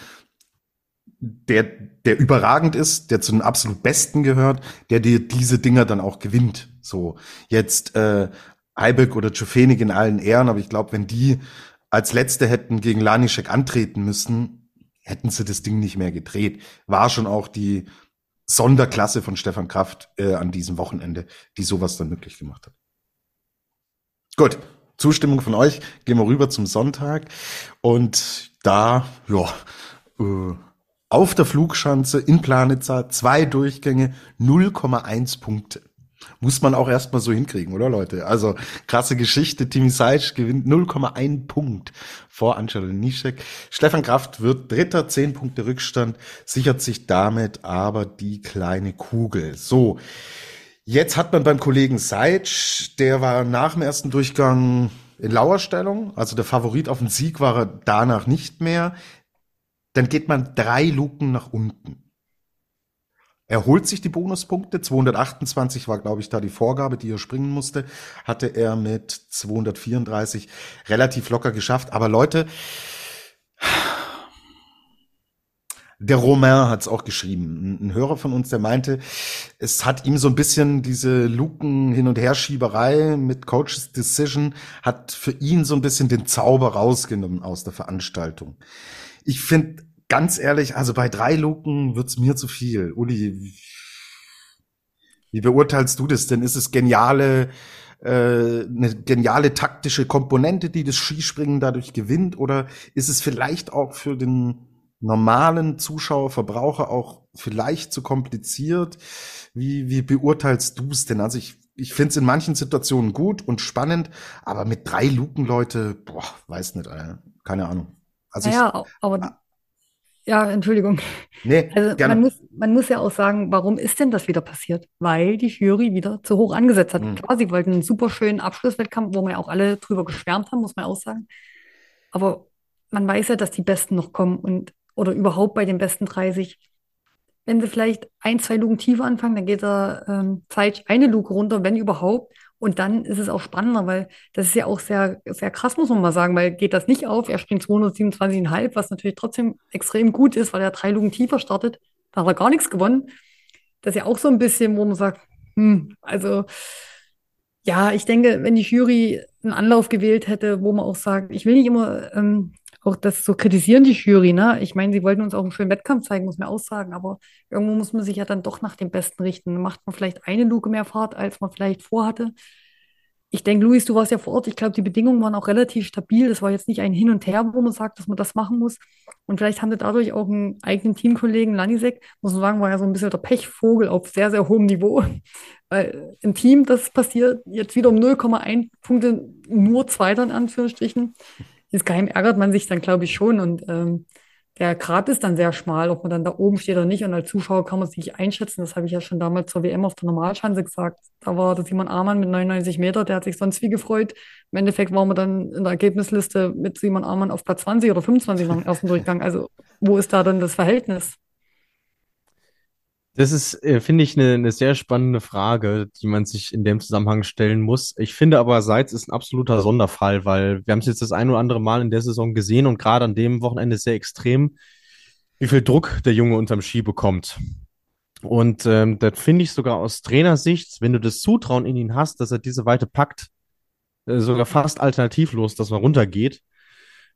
der, der überragend ist, der zu den absolut Besten gehört, der dir diese Dinger dann auch gewinnt. So, jetzt äh, Eibek oder Czofenig in allen Ehren, aber ich glaube, wenn die als Letzte hätten gegen Lanischek antreten müssen, hätten sie das Ding nicht mehr gedreht. War schon auch die Sonderklasse von Stefan Kraft äh, an diesem Wochenende, die sowas dann möglich gemacht hat. Gut, Zustimmung von euch. Gehen wir rüber zum Sonntag. Und da, ja, äh, auf der Flugschanze in Planitza zwei Durchgänge, 0,1 Punkte. Muss man auch erstmal so hinkriegen, oder Leute? Also krasse Geschichte. Timi Seitsch gewinnt 0,1 Punkt vor Angelo Nischek. Stefan Kraft wird Dritter, 10 Punkte Rückstand, sichert sich damit aber die kleine Kugel. So, jetzt hat man beim Kollegen Seitsch, der war nach dem ersten Durchgang in Lauerstellung, also der Favorit auf den Sieg war er danach nicht mehr. Dann geht man drei Luken nach unten. Er holt sich die Bonuspunkte. 228 war, glaube ich, da die Vorgabe, die er springen musste. Hatte er mit 234 relativ locker geschafft. Aber Leute, der Romain hat es auch geschrieben. Ein Hörer von uns, der meinte, es hat ihm so ein bisschen diese Luken hin und her Schieberei mit Coaches Decision hat für ihn so ein bisschen den Zauber rausgenommen aus der Veranstaltung. Ich finde ganz ehrlich, also bei drei Luken wird's mir zu viel. Uli, wie beurteilst du das denn? Ist es geniale, äh, eine geniale taktische Komponente, die das Skispringen dadurch gewinnt? Oder ist es vielleicht auch für den normalen Zuschauer, Verbraucher auch vielleicht zu kompliziert? Wie, wie beurteilst du es denn? Also ich, ich finde es in manchen Situationen gut und spannend, aber mit drei Luken, Leute, boah, weiß nicht, äh, keine Ahnung. Also naja, ich, aber ja, Entschuldigung. Nee, also gerne. Man, muss, man muss ja auch sagen, warum ist denn das wieder passiert? Weil die Jury wieder zu hoch angesetzt hat. Mhm. Klar, sie wollten einen super schönen Abschlusswettkampf, wo wir ja auch alle drüber geschwärmt haben, muss man auch sagen. Aber man weiß ja, dass die Besten noch kommen und oder überhaupt bei den besten 30. Wenn sie vielleicht ein, zwei Luken tiefer anfangen, dann geht er ähm, Zeit eine Luke runter, wenn überhaupt. Und dann ist es auch spannender, weil das ist ja auch sehr, sehr krass, muss man mal sagen, weil geht das nicht auf, er springt 227,5, was natürlich trotzdem extrem gut ist, weil er drei Lugen tiefer startet, da hat er gar nichts gewonnen. Das ist ja auch so ein bisschen, wo man sagt, hm, also ja, ich denke, wenn die Jury einen Anlauf gewählt hätte, wo man auch sagt, ich will nicht immer ähm, auch das so kritisieren, die Jury, ne? Ich meine, sie wollten uns auch einen schönen Wettkampf zeigen, muss man auch sagen, aber irgendwo muss man sich ja dann doch nach dem Besten richten. Macht man vielleicht eine Luke mehr Fahrt, als man vielleicht vorhatte. Ich denke, Luis, du warst ja vor Ort. Ich glaube, die Bedingungen waren auch relativ stabil. Das war jetzt nicht ein Hin und Her, wo man sagt, dass man das machen muss. Und vielleicht haben sie dadurch auch einen eigenen Teamkollegen, Lanisek, muss man sagen, war ja so ein bisschen der Pechvogel auf sehr, sehr hohem Niveau. [laughs] Weil im Team, das passiert jetzt wieder um 0,1 Punkte, nur Zweiter in Anführungsstrichen insgeheim ärgert man sich dann, glaube ich, schon. Und ähm, der Grat ist dann sehr schmal, ob man dann da oben steht oder nicht. Und als Zuschauer kann man es nicht einschätzen. Das habe ich ja schon damals zur WM auf der Normalschanze gesagt. Da war der Simon Amann mit 99 Meter, der hat sich sonst wie gefreut. Im Endeffekt waren wir dann in der Ergebnisliste mit Simon Amann auf Platz 20 oder 25 nach dem ersten Durchgang. Also wo ist da dann das Verhältnis? Das ist, äh, finde ich, eine, eine sehr spannende Frage, die man sich in dem Zusammenhang stellen muss. Ich finde aber, Seitz ist ein absoluter Sonderfall, weil wir haben es jetzt das ein oder andere Mal in der Saison gesehen und gerade an dem Wochenende sehr extrem, wie viel Druck der Junge unterm Ski bekommt. Und ähm, das finde ich sogar aus Trainersicht, wenn du das Zutrauen in ihn hast, dass er diese Weite packt, äh, sogar fast alternativlos, dass man runtergeht,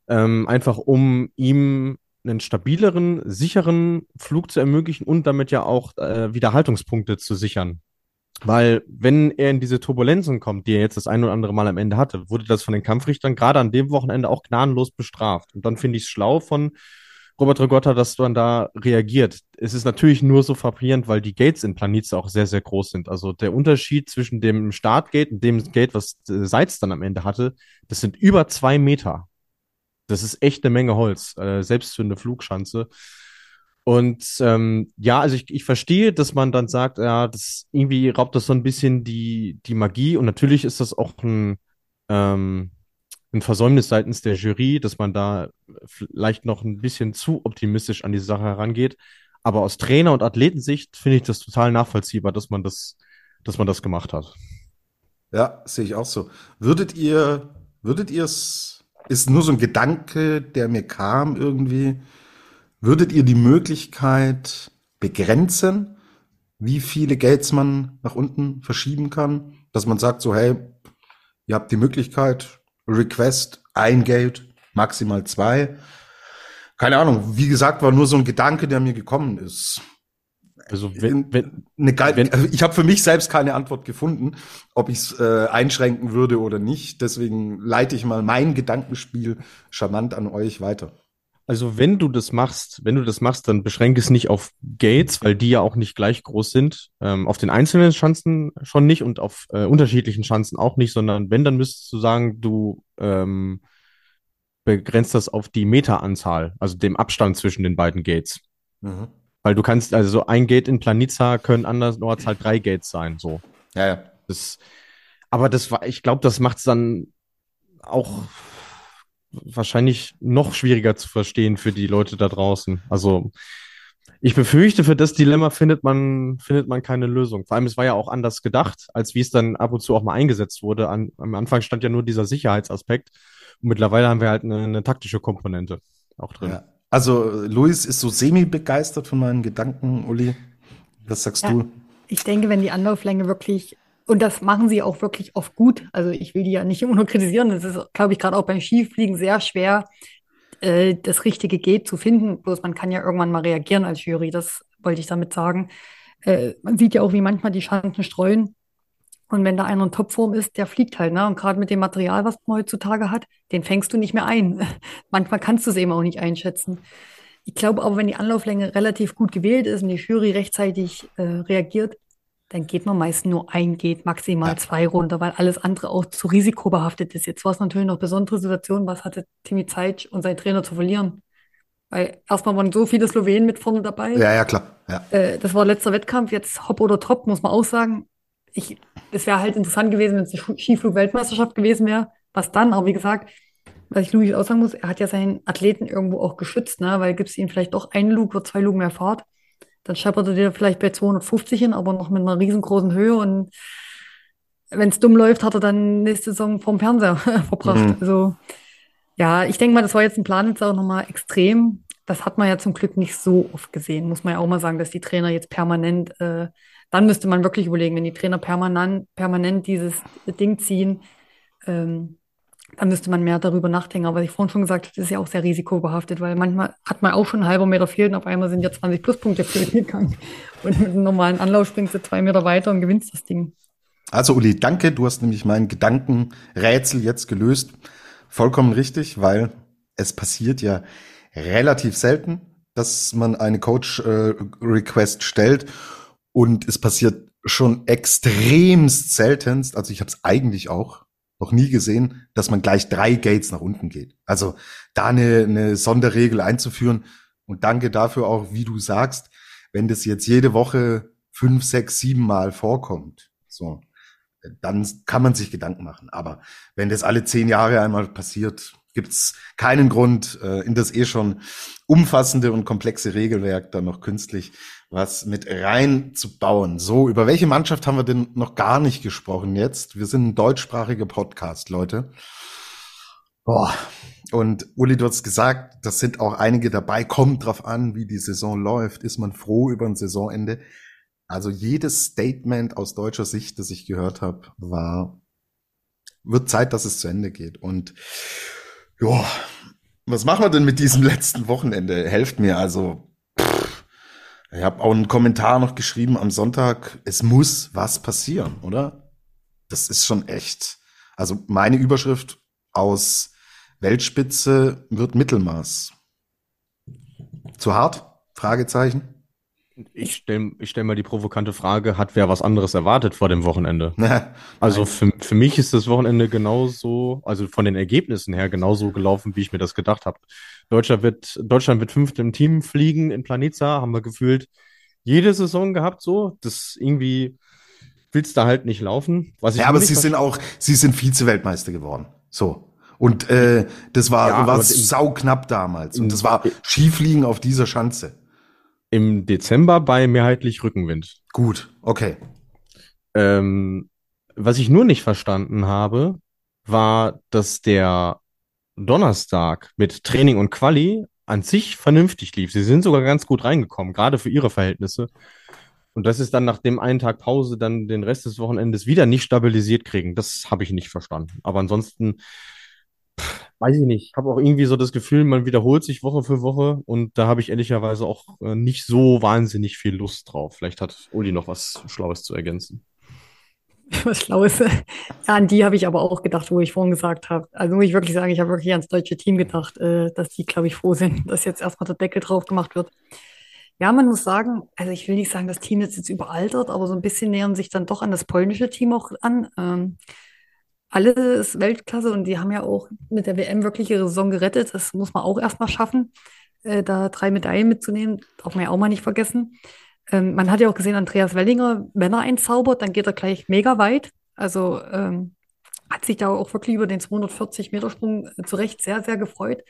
ähm, einfach um ihm einen stabileren, sicheren Flug zu ermöglichen und damit ja auch äh, wieder Haltungspunkte zu sichern. Weil wenn er in diese Turbulenzen kommt, die er jetzt das ein oder andere Mal am Ende hatte, wurde das von den Kampfrichtern gerade an dem Wochenende auch gnadenlos bestraft. Und dann finde ich es schlau von Robert Regotta, dass man da reagiert. Es ist natürlich nur so frappierend, weil die Gates in Planice auch sehr, sehr groß sind. Also der Unterschied zwischen dem Startgate und dem Gate, was äh, Seitz dann am Ende hatte, das sind über zwei Meter. Das ist echt eine Menge Holz, äh, selbst für eine Flugschanze. Und ähm, ja, also ich, ich verstehe, dass man dann sagt, ja, das irgendwie raubt das so ein bisschen die, die Magie. Und natürlich ist das auch ein, ähm, ein Versäumnis seitens der Jury, dass man da vielleicht noch ein bisschen zu optimistisch an die Sache herangeht. Aber aus Trainer- und Athletensicht finde ich das total nachvollziehbar, dass man das, dass man das gemacht hat. Ja, sehe ich auch so. Würdet ihr, würdet ihr es ist nur so ein Gedanke, der mir kam irgendwie. Würdet ihr die Möglichkeit begrenzen, wie viele Gates man nach unten verschieben kann? Dass man sagt so, hey, ihr habt die Möglichkeit, Request, ein Gate, maximal zwei. Keine Ahnung, wie gesagt, war nur so ein Gedanke, der mir gekommen ist. Also wenn, wenn, eine geil, wenn, also ich habe für mich selbst keine Antwort gefunden, ob ich es äh, einschränken würde oder nicht. Deswegen leite ich mal mein Gedankenspiel charmant an euch weiter. Also wenn du das machst, wenn du das machst, dann beschränke es nicht auf Gates, weil die ja auch nicht gleich groß sind. Ähm, auf den einzelnen Schanzen schon nicht und auf äh, unterschiedlichen Schanzen auch nicht, sondern wenn, dann müsstest du sagen, du ähm, begrenzt das auf die Meteranzahl, also dem Abstand zwischen den beiden Gates. Mhm. Weil du kannst, also so ein Gate in Planica können andernorts halt drei Gates sein, so. Ja, ja. Das, aber das war, ich glaube, das macht es dann auch wahrscheinlich noch schwieriger zu verstehen für die Leute da draußen. Also ich befürchte, für das Dilemma findet man, findet man keine Lösung. Vor allem, es war ja auch anders gedacht, als wie es dann ab und zu auch mal eingesetzt wurde. An, am Anfang stand ja nur dieser Sicherheitsaspekt. Und mittlerweile haben wir halt eine, eine taktische Komponente auch drin. Ja. Also Luis ist so semi-begeistert von meinen Gedanken, Uli. Was sagst ja, du? Ich denke, wenn die Anlauflänge wirklich, und das machen sie auch wirklich oft gut, also ich will die ja nicht [laughs] immer nur kritisieren, das ist, glaube ich, gerade auch beim Skifliegen sehr schwer, äh, das richtige Geht zu finden. Bloß man kann ja irgendwann mal reagieren als Jury, das wollte ich damit sagen. Äh, man sieht ja auch, wie manchmal die Schanzen streuen. Und wenn da einer in Topform ist, der fliegt halt, ne? Und gerade mit dem Material, was man heutzutage hat, den fängst du nicht mehr ein. [laughs] Manchmal kannst du es eben auch nicht einschätzen. Ich glaube aber, wenn die Anlauflänge relativ gut gewählt ist und die Jury rechtzeitig äh, reagiert, dann geht man meist nur ein, geht maximal ja. zwei runter, weil alles andere auch zu risikobehaftet ist. Jetzt war es natürlich noch besondere Situation, was hatte Timmy Zeitsch und sein Trainer zu verlieren? Weil erstmal waren so viele Slowenen mit vorne dabei. Ja, ja, klar. Ja. Äh, das war letzter Wettkampf, jetzt Hopp oder Top, muss man auch sagen ich, es wäre halt interessant gewesen, wenn es eine Skiflug-Weltmeisterschaft gewesen wäre. Was dann? Aber wie gesagt, was ich Louis auch sagen muss, er hat ja seinen Athleten irgendwo auch geschützt, ne? weil gibt es ihm vielleicht doch einen Lug oder zwei Lug mehr Fahrt, dann scheppert er dir vielleicht bei 250 hin, aber noch mit einer riesengroßen Höhe und wenn es dumm läuft, hat er dann nächste Saison vom Fernseher [laughs] verbracht. Mhm. Also ja, ich denke mal, das war jetzt ein Plan jetzt auch nochmal extrem. Das hat man ja zum Glück nicht so oft gesehen, muss man ja auch mal sagen, dass die Trainer jetzt permanent äh, dann müsste man wirklich überlegen, wenn die Trainer permanent, permanent dieses Ding ziehen, ähm, dann müsste man mehr darüber nachdenken. Aber was ich vorhin schon gesagt habe, das ist ja auch sehr risikobehaftet, weil manchmal hat man auch schon einen halben Meter fehlt und auf einmal sind ja 20 Pluspunkte [laughs] für den gegangen. Und mit einem normalen Anlauf springst du zwei Meter weiter und gewinnst das Ding. Also Uli, danke. Du hast nämlich mein Gedankenrätsel jetzt gelöst. Vollkommen richtig, weil es passiert ja relativ selten, dass man eine Coach-Request äh, stellt und es passiert schon extremst seltenst, also ich habe es eigentlich auch noch nie gesehen, dass man gleich drei Gates nach unten geht. Also da eine, eine Sonderregel einzuführen, Und danke dafür auch, wie du sagst, wenn das jetzt jede Woche fünf, sechs, sieben Mal vorkommt, so, dann kann man sich Gedanken machen. Aber wenn das alle zehn Jahre einmal passiert, gibt's keinen Grund, äh, in das eh schon umfassende und komplexe Regelwerk dann noch künstlich was mit reinzubauen. So, über welche Mannschaft haben wir denn noch gar nicht gesprochen jetzt? Wir sind ein deutschsprachiger Podcast, Leute. Boah. Und Uli, du hast gesagt, das sind auch einige dabei. Kommt drauf an, wie die Saison läuft. Ist man froh über ein Saisonende? Also jedes Statement aus deutscher Sicht, das ich gehört habe, war, wird Zeit, dass es zu Ende geht. Und ja, was machen wir denn mit diesem [laughs] letzten Wochenende? Helft mir. Also, ich habe auch einen Kommentar noch geschrieben am Sonntag. Es muss was passieren, oder? Das ist schon echt. Also meine Überschrift aus Weltspitze wird Mittelmaß. Zu hart? Fragezeichen. Ich stelle ich stell mal die provokante Frage, hat wer was anderes erwartet vor dem Wochenende? [laughs] also für, für mich ist das Wochenende genauso, also von den Ergebnissen her genauso gelaufen, wie ich mir das gedacht habe. Deutschland wird, Deutschland wird fünfte im Team fliegen in Planitza, haben wir gefühlt jede Saison gehabt so. Das irgendwie willst da halt nicht laufen. Was ich ja, aber sie sind auch, sie sind Vize-Weltmeister geworden. So. Und äh, das war, ja, war sauknapp damals. Und das war Skifliegen auf dieser Schanze. Im Dezember bei mehrheitlich Rückenwind. Gut, okay. Ähm, was ich nur nicht verstanden habe, war, dass der Donnerstag mit Training und Quali an sich vernünftig lief. Sie sind sogar ganz gut reingekommen, gerade für ihre Verhältnisse. Und das ist dann nach dem einen Tag Pause dann den Rest des Wochenendes wieder nicht stabilisiert kriegen. Das habe ich nicht verstanden. Aber ansonsten weiß ich nicht. Ich habe auch irgendwie so das Gefühl, man wiederholt sich Woche für Woche und da habe ich ehrlicherweise auch äh, nicht so wahnsinnig viel Lust drauf. Vielleicht hat Uli noch was Schlaues zu ergänzen. [laughs] Was Schlaues. Ja, an die habe ich aber auch gedacht, wo ich vorhin gesagt habe. Also muss ich wirklich sagen, ich habe wirklich ans deutsche Team gedacht, äh, dass die, glaube ich, froh sind, [laughs] dass jetzt erstmal der Deckel drauf gemacht wird. Ja, man muss sagen, also ich will nicht sagen, das Team ist jetzt überaltert, aber so ein bisschen nähern sich dann doch an das polnische Team auch an. Ähm, alles Weltklasse und die haben ja auch mit der WM wirklich ihre Saison gerettet. Das muss man auch erstmal schaffen, äh, da drei Medaillen mitzunehmen. Darf man ja auch mal nicht vergessen. Ähm, man hat ja auch gesehen, Andreas Wellinger, wenn er einzaubert, dann geht er gleich mega weit. Also ähm, hat sich da auch wirklich über den 240 Meter Sprung zu Recht sehr, sehr gefreut.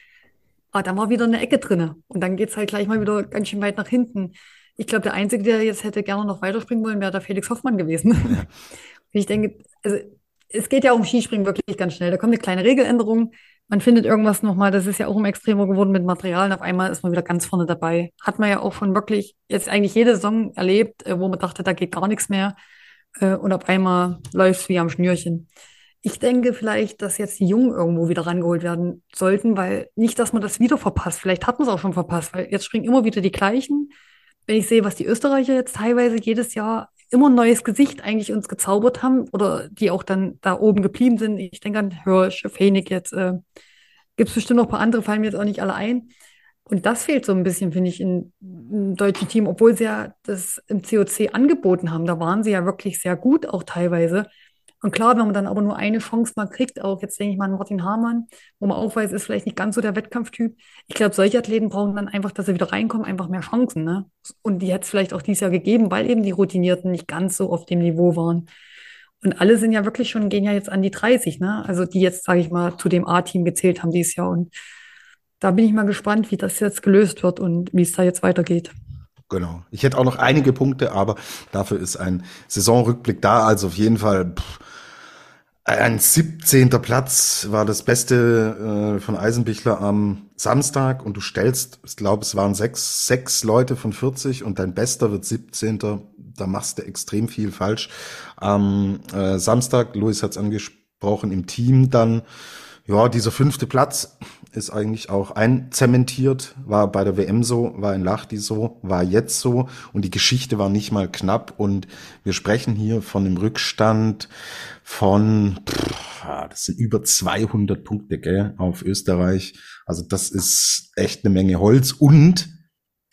Aber dann war wieder eine Ecke drinne und dann geht's halt gleich mal wieder ganz schön weit nach hinten. Ich glaube, der Einzige, der jetzt hätte gerne noch weiterspringen wollen, wäre der Felix Hoffmann gewesen. [laughs] und ich denke, also es geht ja um Skispringen wirklich ganz schnell. Da kommt eine kleine Regeländerung. Man findet irgendwas nochmal, das ist ja auch immer extremer geworden mit Materialien. Auf einmal ist man wieder ganz vorne dabei. Hat man ja auch schon wirklich jetzt eigentlich jede Saison erlebt, äh, wo man dachte, da geht gar nichts mehr. Äh, und auf einmal läuft es wie am Schnürchen. Ich denke vielleicht, dass jetzt die Jungen irgendwo wieder rangeholt werden sollten, weil nicht, dass man das wieder verpasst. Vielleicht hat man es auch schon verpasst, weil jetzt springen immer wieder die gleichen. Wenn ich sehe, was die Österreicher jetzt teilweise jedes Jahr immer ein neues Gesicht eigentlich uns gezaubert haben oder die auch dann da oben geblieben sind. Ich denke an Hirsch, Fenig jetzt. Äh, Gibt es bestimmt noch ein paar andere, fallen mir jetzt auch nicht alle ein. Und das fehlt so ein bisschen, finde ich, im deutschen Team, obwohl sie ja das im COC angeboten haben. Da waren sie ja wirklich sehr gut, auch teilweise. Und klar, wenn man dann aber nur eine Chance mal kriegt, auch jetzt denke ich mal an Martin Hamann, wo man auch weiß, ist vielleicht nicht ganz so der Wettkampftyp. Ich glaube, solche Athleten brauchen dann einfach, dass sie wieder reinkommen, einfach mehr Chancen. Ne? Und die hätte es vielleicht auch dieses Jahr gegeben, weil eben die Routinierten nicht ganz so auf dem Niveau waren. Und alle sind ja wirklich schon, gehen ja jetzt an die 30, ne? Also die jetzt, sage ich mal, zu dem A-Team gezählt haben dieses Jahr. Und da bin ich mal gespannt, wie das jetzt gelöst wird und wie es da jetzt weitergeht. Genau. Ich hätte auch noch einige Punkte, aber dafür ist ein Saisonrückblick da. Also auf jeden Fall pff, ein 17. Platz war das Beste äh, von Eisenbichler am Samstag und du stellst, ich glaube, es waren sechs, sechs Leute von 40 und dein Bester wird 17. Da machst du extrem viel falsch. Am äh, Samstag, Luis hat es angesprochen, im Team dann, ja, dieser fünfte Platz ist eigentlich auch einzementiert, war bei der WM so, war in Lachti so, war jetzt so und die Geschichte war nicht mal knapp und wir sprechen hier von einem Rückstand von, pff, das sind über 200 Punkte, gell, auf Österreich. Also das ist echt eine Menge Holz und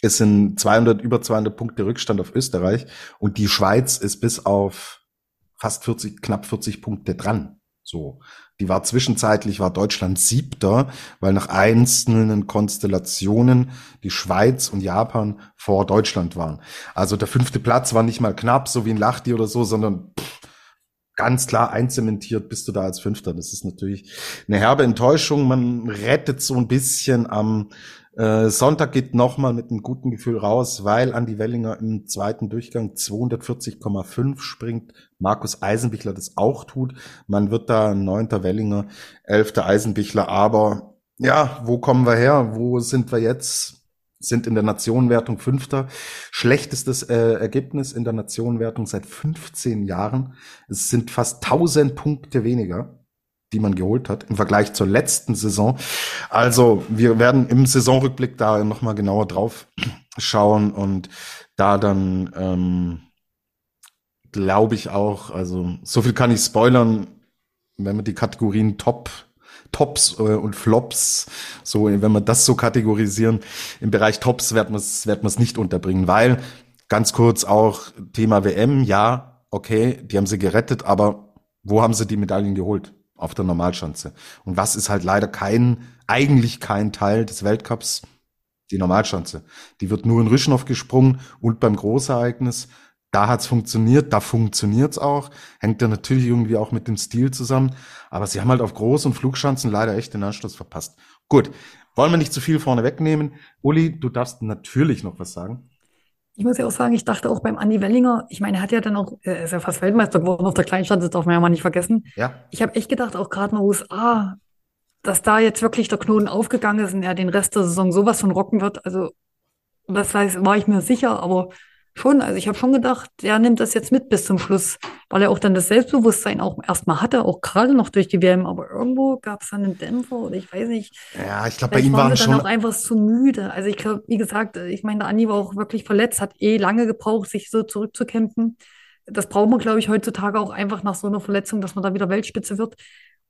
es sind 200, über 200 Punkte Rückstand auf Österreich und die Schweiz ist bis auf fast 40, knapp 40 Punkte dran. So. Die war zwischenzeitlich, war Deutschland siebter, weil nach einzelnen Konstellationen die Schweiz und Japan vor Deutschland waren. Also der fünfte Platz war nicht mal knapp, so wie ein Lachti oder so, sondern ganz klar einzementiert bist du da als Fünfter. Das ist natürlich eine herbe Enttäuschung. Man rettet so ein bisschen am äh, Sonntag geht nochmal mit einem guten Gefühl raus, weil Andi Wellinger im zweiten Durchgang 240,5 springt. Markus Eisenbichler das auch tut. Man wird da neunter Wellinger, elfter Eisenbichler. Aber ja, wo kommen wir her? Wo sind wir jetzt? Sind in der Nationenwertung Fünfter. Schlechtestes äh, Ergebnis in der Nationenwertung seit 15 Jahren. Es sind fast 1000 Punkte weniger die man geholt hat im Vergleich zur letzten Saison. Also wir werden im Saisonrückblick da nochmal genauer drauf schauen und da dann ähm, glaube ich auch, also so viel kann ich spoilern, wenn man die Kategorien Top Tops äh, und Flops, so wenn wir das so kategorisieren, im Bereich Tops wird man es wird man es nicht unterbringen, weil ganz kurz auch Thema WM, ja, okay, die haben sie gerettet, aber wo haben sie die Medaillen geholt? Auf der Normalschanze. Und was ist halt leider kein, eigentlich kein Teil des Weltcups? Die Normalschanze. Die wird nur in Rüschnow gesprungen und beim Großereignis. Da hat's funktioniert, da funktioniert's auch. Hängt ja natürlich irgendwie auch mit dem Stil zusammen. Aber sie haben halt auf Groß- und Flugschanzen leider echt den Anschluss verpasst. Gut, wollen wir nicht zu viel vorne wegnehmen. Uli, du darfst natürlich noch was sagen. Ich muss ja auch sagen, ich dachte auch beim Andi Wellinger, ich meine, er hat ja dann auch, er ist ja fast Weltmeister geworden auf der Kleinstadt, das darf man ja mal nicht vergessen. Ja. Ich habe echt gedacht, auch gerade in den USA, dass da jetzt wirklich der Knoten aufgegangen ist und er den Rest der Saison sowas von rocken wird. Also, das heißt, war ich mir sicher, aber Schon, also ich habe schon gedacht, der nimmt das jetzt mit bis zum Schluss, weil er auch dann das Selbstbewusstsein auch erstmal hatte, auch gerade noch durch die WM, aber irgendwo gab es dann einen Dämpfer oder ich weiß nicht. Ja, ich glaube, bei ihm waren, waren sie dann schon auch einfach zu müde. Also ich glaube, wie gesagt, ich meine, der Andi war auch wirklich verletzt, hat eh lange gebraucht, sich so zurückzukämpfen. Das braucht man, glaube ich, heutzutage auch einfach nach so einer Verletzung, dass man da wieder Weltspitze wird.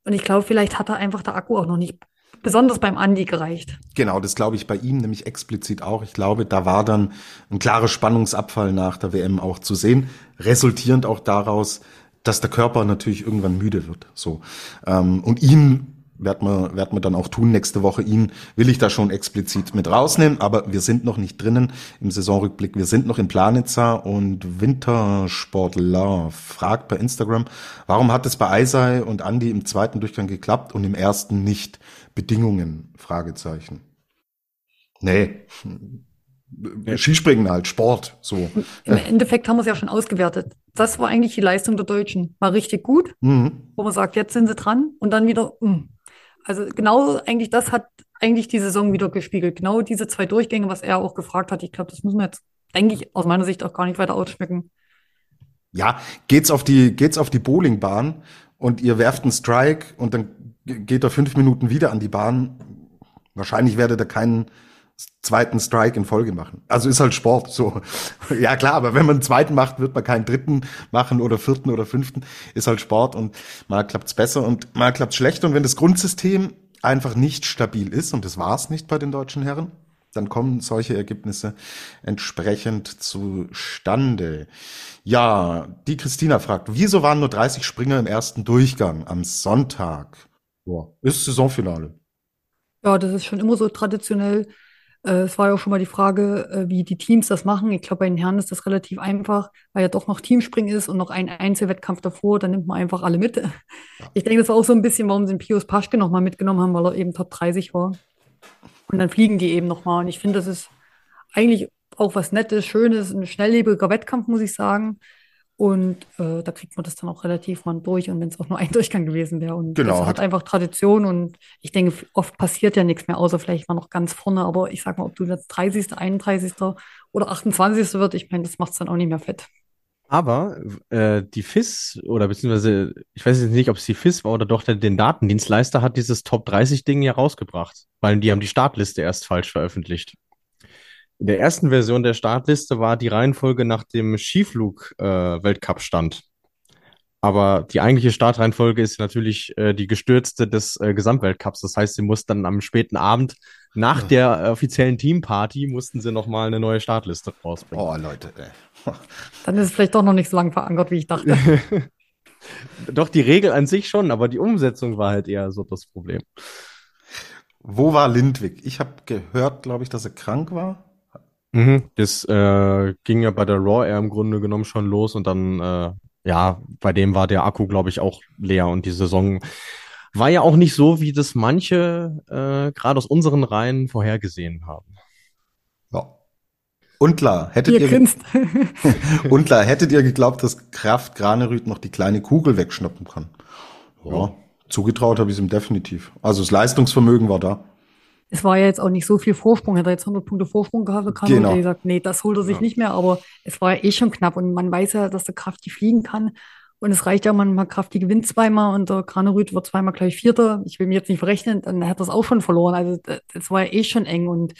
Und ich glaube, vielleicht hat er einfach der Akku auch noch nicht besonders beim Andi gereicht. Genau, das glaube ich bei ihm nämlich explizit auch. Ich glaube, da war dann ein klarer Spannungsabfall nach der WM auch zu sehen, resultierend auch daraus, dass der Körper natürlich irgendwann müde wird. So ähm, und ihn werden wir, werden wir dann auch tun nächste Woche. Ihn will ich da schon explizit mit rausnehmen, aber wir sind noch nicht drinnen im Saisonrückblick. Wir sind noch in Planitza und Wintersportler fragt bei Instagram, warum hat es bei Eisei und Andi im zweiten Durchgang geklappt und im ersten nicht? Bedingungen? Fragezeichen. Nee. Skispringen halt, Sport, so. Im Endeffekt haben wir es ja schon ausgewertet. Das war eigentlich die Leistung der Deutschen. War richtig gut, mhm. wo man sagt, jetzt sind sie dran und dann wieder, mh. Also genau eigentlich das hat eigentlich die Saison wieder gespiegelt. Genau diese zwei Durchgänge, was er auch gefragt hat. Ich glaube, das müssen wir jetzt, denke ich, aus meiner Sicht auch gar nicht weiter ausschmecken. Ja, geht's auf die, geht's auf die Bowlingbahn und ihr werft einen Strike und dann geht er fünf Minuten wieder an die Bahn. Wahrscheinlich werdet er keinen zweiten Strike in Folge machen. Also ist halt Sport, so. [laughs] Ja klar, aber wenn man einen zweiten macht, wird man keinen dritten machen oder vierten oder fünften. Ist halt Sport und mal klappt's besser und mal klappt's schlechter. Und wenn das Grundsystem einfach nicht stabil ist, und das war's nicht bei den deutschen Herren, dann kommen solche Ergebnisse entsprechend zustande. Ja, die Christina fragt, wieso waren nur 30 Springer im ersten Durchgang am Sonntag? Ja, ist Saisonfinale. Ja, das ist schon immer so traditionell. Äh, es war ja auch schon mal die Frage, äh, wie die Teams das machen. Ich glaube, bei den Herren ist das relativ einfach, weil ja doch noch Teamspringen ist und noch ein Einzelwettkampf davor. Da nimmt man einfach alle mit. Ja. Ich denke, das war auch so ein bisschen, warum sie den Pius Paschke nochmal mitgenommen haben, weil er eben Top 30 war. Und dann fliegen die eben nochmal. Und ich finde, das ist eigentlich auch was Nettes, Schönes, ein schnelllebiger Wettkampf, muss ich sagen. Und äh, da kriegt man das dann auch relativ mal durch und wenn es auch nur ein [laughs] Durchgang gewesen wäre. Und genau, das hat einfach Tradition und ich denke, oft passiert ja nichts mehr, außer vielleicht mal noch ganz vorne. Aber ich sag mal, ob du jetzt 30., 31. oder 28. wird, ich meine, das macht es dann auch nicht mehr fett. Aber äh, die FIS, oder beziehungsweise, ich weiß jetzt nicht, ob es die FIS war oder doch der, den Datendienstleister, hat dieses Top 30-Ding ja rausgebracht, weil die haben die Startliste erst falsch veröffentlicht. In der ersten Version der Startliste war die Reihenfolge nach dem Skiflug-Weltcup äh, stand. Aber die eigentliche Startreihenfolge ist natürlich äh, die gestürzte des äh, Gesamtweltcups. Das heißt, sie mussten dann am späten Abend nach ja. der offiziellen Teamparty mussten sie nochmal eine neue Startliste rausbringen. Oh, Leute, ey. [laughs] Dann ist es vielleicht doch noch nicht so lang verankert, wie ich dachte. [laughs] Doch, die Regel an sich schon, aber die Umsetzung war halt eher so das Problem. Wo war Lindwig? Ich habe gehört, glaube ich, dass er krank war. Mhm, das äh, ging ja bei der Raw Air im Grunde genommen schon los und dann, äh, ja, bei dem war der Akku, glaube ich, auch leer und die Saison war ja auch nicht so, wie das manche äh, gerade aus unseren Reihen vorhergesehen haben. Ja. Und klar, hättet Ihr ihr, klar, [laughs] hättet ihr geglaubt, dass Kraft Granerüth noch die kleine Kugel wegschnappen kann? Ja, zugetraut habe ich es ihm definitiv. Also das Leistungsvermögen war da. Es war ja jetzt auch nicht so viel Vorsprung. Hätte er jetzt 100 Punkte Vorsprung gehabt, kann Genau. genau. gesagt, nee, das holt er sich Ja. nicht mehr. Aber es war ja eh schon knapp und man weiß ja, dass der Kraft die fliegen kann. Und es reicht ja manchmal, Kraft die gewinnt zweimal und der Granerüth wird zweimal gleich Vierter. Ich will mir jetzt nicht verrechnen, dann hätte er es auch schon verloren. Also das war ja eh schon eng und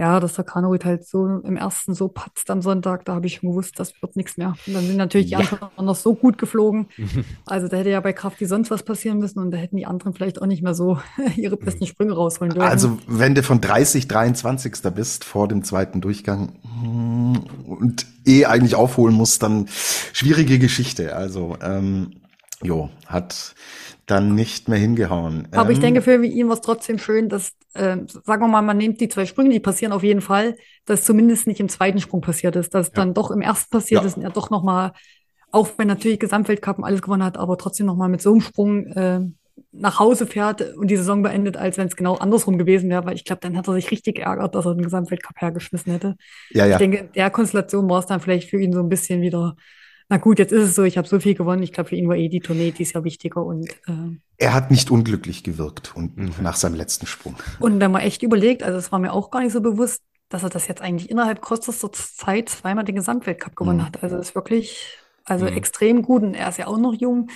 ja, dass der Granerüth halt so im ersten so patzt am Sonntag, da habe ich schon gewusst, das wird nichts mehr. Und dann sind natürlich die Ja. anderen noch so gut geflogen. [laughs] Also da hätte ja bei Kraft die sonst was passieren müssen und da hätten die anderen vielleicht auch nicht mehr so [laughs] ihre besten Sprünge rausholen dürfen. Also wenn du von 30, 23. bist vor dem zweiten Durchgang mm, und eh eigentlich aufholen musst, dann schwierige Geschichte. Also ähm, jo, hat dann nicht mehr hingehauen. Aber ich Ähm, denke, für ihn war es trotzdem schön, dass, äh, sagen wir mal, man nimmt die zwei Sprünge, die passieren auf jeden Fall, dass zumindest nicht im zweiten Sprung passiert ist, dass dann doch im ersten passiert Ja. ist und er doch nochmal, auch wenn natürlich Gesamtweltcup und alles gewonnen hat, aber trotzdem nochmal mit so einem Sprung äh, nach Hause fährt und die Saison beendet, als wenn es genau andersrum gewesen wäre, weil ich glaube, dann hat er sich richtig geärgert, dass er den Gesamtweltcup hergeschmissen hätte. ja, ja. Ich denke, in der Konstellation war es dann vielleicht für ihn so ein bisschen wieder, na gut, jetzt ist es so, ich habe so viel gewonnen. Ich glaube, für ihn war eh die Tournee dies Jahr wichtiger und äh, Er hat nicht unglücklich gewirkt und Mhm. nach seinem letzten Sprung. Und wenn man echt überlegt, also es war mir auch gar nicht so bewusst, dass er das jetzt eigentlich innerhalb kürzester Zeit zweimal den Gesamtweltcup gewonnen Mhm. hat. Also ist wirklich, also Mhm. extrem gut. Und er ist ja auch noch jung.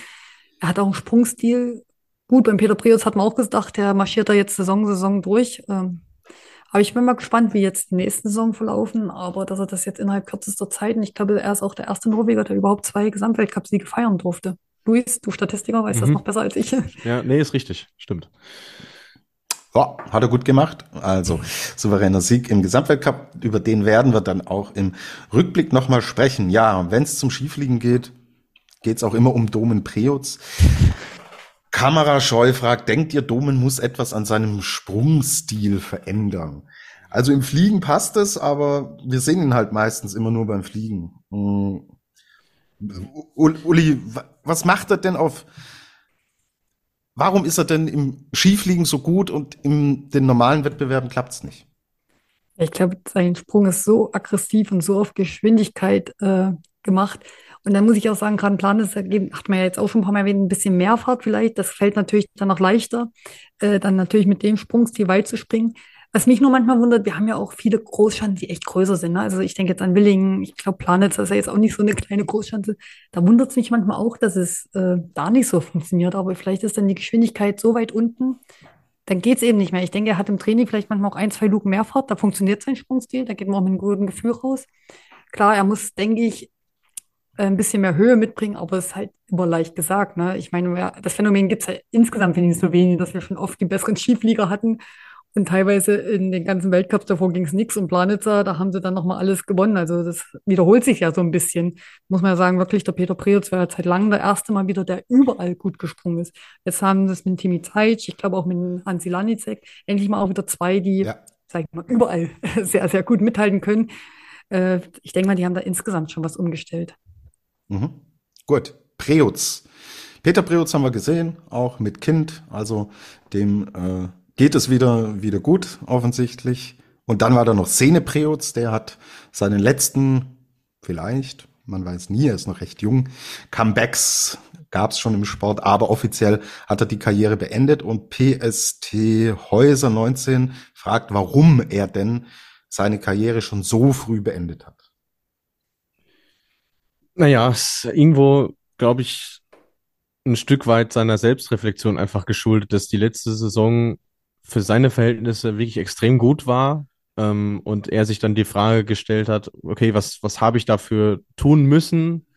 Er hat auch einen Sprungstil. Gut, beim Peter Prius hat man auch gesagt, der marschiert da jetzt Saison, Saison durch. Ähm, aber ich bin mal gespannt, wie jetzt die nächsten Saison verlaufen. Aber dass er das jetzt innerhalb kürzester Zeit, und ich glaube, er ist auch der erste Norweger, der überhaupt zwei Gesamtweltcup-Siege feiern durfte. Luis, du Statistiker, weißt das Mhm. noch besser als ich. Ja, nee, ist richtig, stimmt. Ja, hat er gut gemacht. Also souveräner Sieg im Gesamtweltcup, über den werden wir dann auch im Rückblick nochmal sprechen. Ja, wenn es zum Skifliegen geht, geht es auch immer um Domen Preutz. Kamera Scheu fragt, denkt ihr, Domen muss etwas an seinem Sprungstil verändern? Also im Fliegen passt es, aber wir sehen ihn halt meistens immer nur beim Fliegen. Mm. Ul- Uli, wa- was macht er denn auf Warum ist er denn im Skifliegen so gut und in den normalen Wettbewerben klappt's nicht? Ich glaube, sein Sprung ist so aggressiv und so auf Geschwindigkeit äh, gemacht. Und dann muss ich auch sagen, gerade Planis ergeben, hat man ja jetzt auch schon ein paar Mal erwähnt, ein bisschen mehr Fahrt vielleicht. Das fällt natürlich dann noch leichter, äh, dann natürlich mit dem Sprungstil weit zu springen. Was mich nur manchmal wundert, wir haben ja auch viele Großschanzen, die echt größer sind. Ne? Also ich denke jetzt an Willingen, ich glaube Planitz, ist ja jetzt auch nicht so eine kleine Großschanze. Da wundert es mich manchmal auch, dass es äh, da nicht so funktioniert. Aber vielleicht ist dann die Geschwindigkeit so weit unten, dann geht's eben nicht mehr. Ich denke, er hat im Training vielleicht manchmal auch ein, zwei Luken mehr Fahrt. Da funktioniert sein Sprungstil. Da geht man auch mit einem guten Gefühl raus. Klar, er muss, denke ich, ein bisschen mehr Höhe mitbringen, aber es ist halt immer leicht gesagt. Ne? Ich meine, das Phänomen gibt's ja insgesamt in Slowenien, dass wir schon oft die besseren [laughs] Skiflieger hatten. Und teilweise in den ganzen Weltcups davor ging's nix. Und Planitzer, da haben sie dann nochmal alles gewonnen. Also das wiederholt sich ja so ein bisschen. Muss man ja sagen, wirklich, der Peter Preutz war ja seit langem der erste Mal wieder, der überall gut gesprungen ist. Jetzt haben sie es mit Timi Zeitsch, ich glaube auch mit Hansi Lanicek, endlich mal auch wieder zwei, die, Ja. sag ich mal, überall [laughs] sehr, sehr gut mithalten können. Äh, ich denke mal, die haben da insgesamt schon was umgestellt. Mhm. Gut, Preutz. Peter Preutz haben wir gesehen, auch mit Kind, also dem äh, geht es wieder, wieder gut, offensichtlich. Und dann war da noch Sene Preutz, der hat seinen letzten, vielleicht, man weiß nie, er ist noch recht jung, Comebacks gab es schon im Sport, aber offiziell hat er die Karriere beendet und PST Häuser 19 fragt, warum er denn seine Karriere schon so früh beendet hat. Naja, ist irgendwo, glaube ich, ein Stück weit seiner Selbstreflexion einfach geschuldet, dass die letzte Saison für seine Verhältnisse wirklich extrem gut war. Ähm, und er sich dann die Frage gestellt hat, okay, was, was habe ich dafür tun müssen?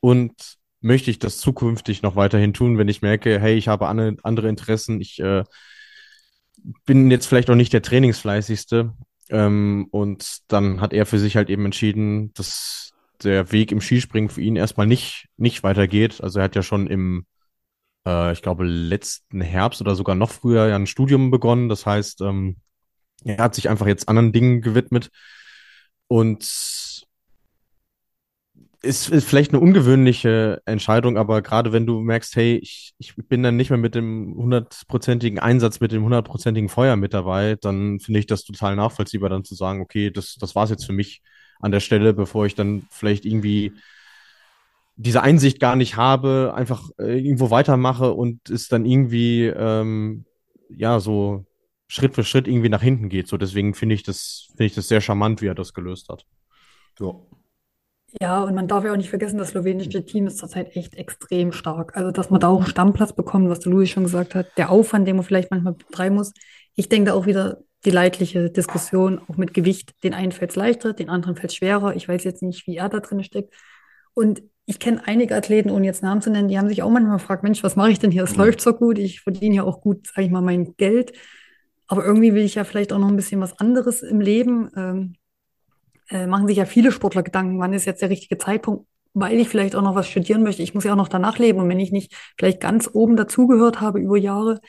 Und möchte ich das zukünftig noch weiterhin tun, wenn ich merke, hey, ich habe andere, andere Interessen, ich äh, bin jetzt vielleicht auch nicht der Trainingsfleißigste. Ähm, und dann hat er für sich halt eben entschieden, dass der Weg im Skispringen für ihn erstmal nicht, nicht weitergeht. Also er hat ja schon im, äh, ich glaube, letzten Herbst oder sogar noch früher ja ein Studium begonnen. Das heißt, ähm, er hat sich einfach jetzt anderen Dingen gewidmet und ist, ist vielleicht eine ungewöhnliche Entscheidung, aber gerade wenn du merkst, hey, ich, ich bin dann nicht mehr mit dem hundertprozentigen Einsatz, mit dem hundertprozentigen Feuer mit dabei, dann finde ich das total nachvollziehbar, dann zu sagen, okay, das, das war's jetzt für mich an der Stelle, bevor ich dann vielleicht irgendwie diese Einsicht gar nicht habe, einfach äh, irgendwo weitermache und es dann irgendwie, ähm, ja, so Schritt für Schritt irgendwie nach hinten geht. So, deswegen finde ich das, finde ich das sehr charmant, wie er das gelöst hat. Ja. Ja, und man darf ja auch nicht vergessen, das slowenische Team ist zurzeit echt extrem stark. Also, dass man da auch einen Stammplatz bekommt, was der Louis schon gesagt hat, der Aufwand, den man vielleicht manchmal betreiben muss. Ich denke da auch wieder die leidliche Diskussion, auch mit Gewicht. Den einen fällt es leichter, den anderen fällt es schwerer. Ich weiß jetzt nicht, wie er da drin steckt. Und ich kenne einige Athleten, ohne jetzt Namen zu nennen, die haben sich auch manchmal gefragt, Mensch, was mache ich denn hier? Es mhm. läuft so gut, ich verdiene ja auch gut, sage ich mal, mein Geld. Aber irgendwie will ich ja vielleicht auch noch ein bisschen was anderes im Leben. Ähm, äh, machen sich ja viele Sportler Gedanken, wann ist jetzt der richtige Zeitpunkt, weil ich vielleicht auch noch was studieren möchte. Ich muss ja auch noch danach leben. Und wenn ich nicht vielleicht ganz oben dazugehört habe über Jahre,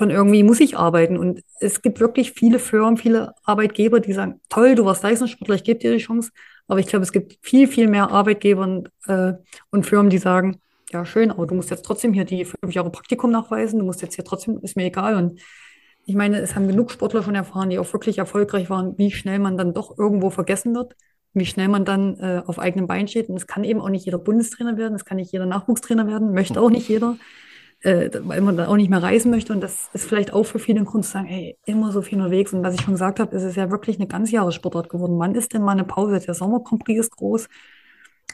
von irgendwie muss ich arbeiten. Und es gibt wirklich viele Firmen, viele Arbeitgeber, die sagen, toll, du warst Leistungssportler, ich gebe dir die Chance. Aber ich glaube, es gibt viel, viel mehr Arbeitgeber und, äh, und Firmen, die sagen, ja, schön, aber du musst jetzt trotzdem hier die fünf Jahre Praktikum nachweisen, du musst jetzt hier trotzdem, ist mir egal. Und ich meine, es haben genug Sportler schon erfahren, die auch wirklich erfolgreich waren, wie schnell man dann doch irgendwo vergessen wird, wie schnell man dann äh, auf eigenem Bein steht. Und es kann eben auch nicht jeder Bundestrainer werden, es kann nicht jeder Nachwuchstrainer werden, möchte auch nicht jeder, äh, weil man dann auch nicht mehr reisen möchte. Und das ist vielleicht auch für viele ein Grund zu sagen, hey, immer so viel unterwegs. Und was ich schon gesagt habe, ist es ja wirklich eine ganzjahressportart geworden. Wann ist denn mal eine Pause? Der Sommer Grand Prix ist groß.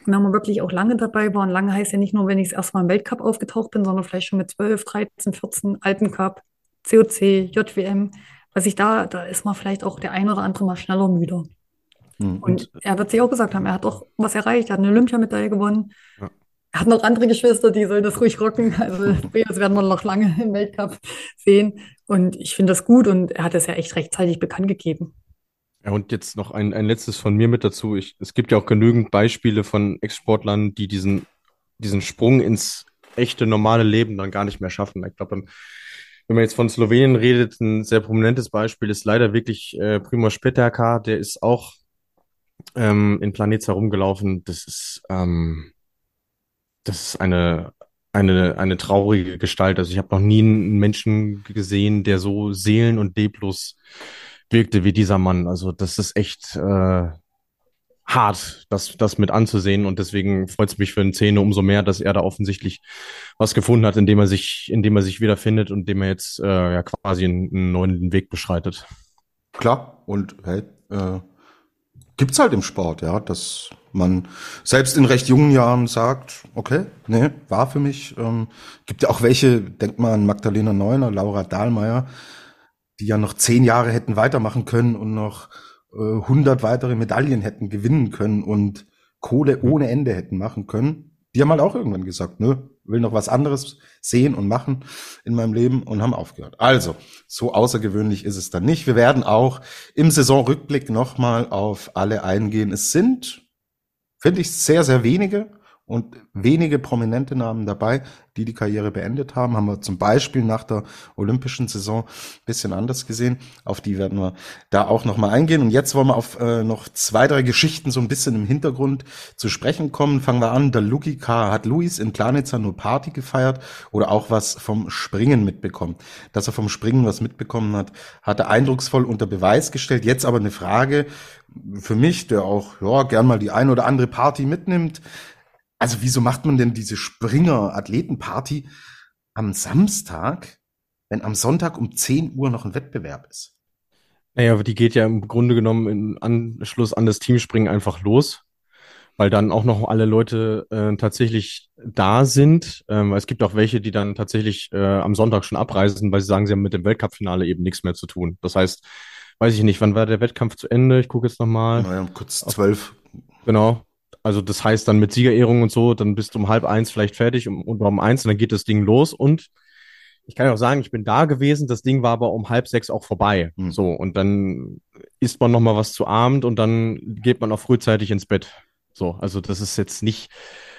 Und wenn man wirklich auch lange dabei war, und lange heißt ja nicht nur, wenn ich das erste Mal im Weltcup aufgetaucht bin, sondern vielleicht schon mit 12, 13, 14, Alpencup, COC, JWM, was ich da, da ist man vielleicht auch der ein oder andere mal schneller müde. Mhm. Und er wird sich auch gesagt haben, er hat doch was erreicht, er hat eine Olympiamedaille gewonnen. Ja. Er hat noch andere Geschwister, die sollen das ruhig rocken. Also das werden wir noch lange im Weltcup sehen. Und ich finde das gut und er hat es ja echt rechtzeitig bekannt gegeben. Ja, und jetzt noch ein, ein letztes von mir mit dazu. Ich, es gibt ja auch genügend Beispiele von Ex-Sportlern, die diesen, diesen Sprung ins echte normale Leben dann gar nicht mehr schaffen. Ich glaube, wenn man jetzt von Slowenien redet, ein sehr prominentes Beispiel ist leider wirklich äh, Primoz Peterka, der ist auch ähm, in Planets herumgelaufen. Das ist, ähm, das ist eine, eine, eine traurige Gestalt. Also ich habe noch nie einen Menschen gesehen, der so seelen- und leblos wirkte wie dieser Mann. Also das ist echt äh, hart, das, das mit anzusehen. Und deswegen freut es mich für den Szene umso mehr, dass er da offensichtlich was gefunden hat, indem er sich, indem er sich wiederfindet und indem er jetzt äh, ja quasi einen, einen neuen Weg beschreitet. Klar, und hey, äh, gibt's halt im Sport, ja, dass man selbst in recht jungen Jahren sagt, okay, nee, war für mich. Ähm, gibt ja auch welche, denkt mal an Magdalena Neuner, Laura Dahlmeier, die ja noch zehn Jahre hätten weitermachen können und noch 100 äh, weitere Medaillen hätten gewinnen können und Kohle ohne Ende hätten machen können. Die haben halt auch irgendwann gesagt, nö, will noch was anderes sehen und machen in meinem Leben und haben aufgehört. Also, so außergewöhnlich ist es dann nicht. Wir werden auch im Saisonrückblick nochmal auf alle eingehen. Es sind, finde ich, sehr, sehr wenige und wenige prominente Namen dabei, die die Karriere beendet haben. Haben wir zum Beispiel nach der olympischen Saison ein bisschen anders gesehen. Auf die werden wir da auch nochmal eingehen. Und jetzt wollen wir auf äh, noch zwei, drei Geschichten so ein bisschen im Hintergrund zu sprechen kommen. Fangen wir an. Der Lugika hat Luis in Planitzer nur Party gefeiert oder auch was vom Springen mitbekommen. Dass er vom Springen was mitbekommen hat, hat er eindrucksvoll unter Beweis gestellt. Jetzt aber eine Frage für mich, der auch ja, gern mal die ein oder andere Party mitnimmt. Also wieso macht man denn diese Springer-Athletenparty am Samstag, wenn am Sonntag um 10 Uhr noch ein Wettbewerb ist? Naja, aber die geht ja im Grunde genommen im Anschluss an das Teamspringen einfach los, weil dann auch noch alle Leute äh, tatsächlich da sind. Ähm, es gibt auch welche, die dann tatsächlich äh, am Sonntag schon abreisen, weil sie sagen, sie haben mit dem Weltcup-Finale eben nichts mehr zu tun. Das heißt, weiß ich nicht, wann war der Wettkampf zu Ende? Ich gucke jetzt nochmal. Naja, kurz zwölf. Genau. Also das heißt dann mit Siegerehrung und so, dann bist du um halb eins vielleicht fertig und um, um eins und dann geht das Ding los und ich kann auch sagen, ich bin da gewesen, das Ding war aber um halb sechs auch vorbei. Mhm. So, und dann isst man nochmal was zu Abend und dann geht man auch frühzeitig ins Bett. So, also das ist jetzt nicht,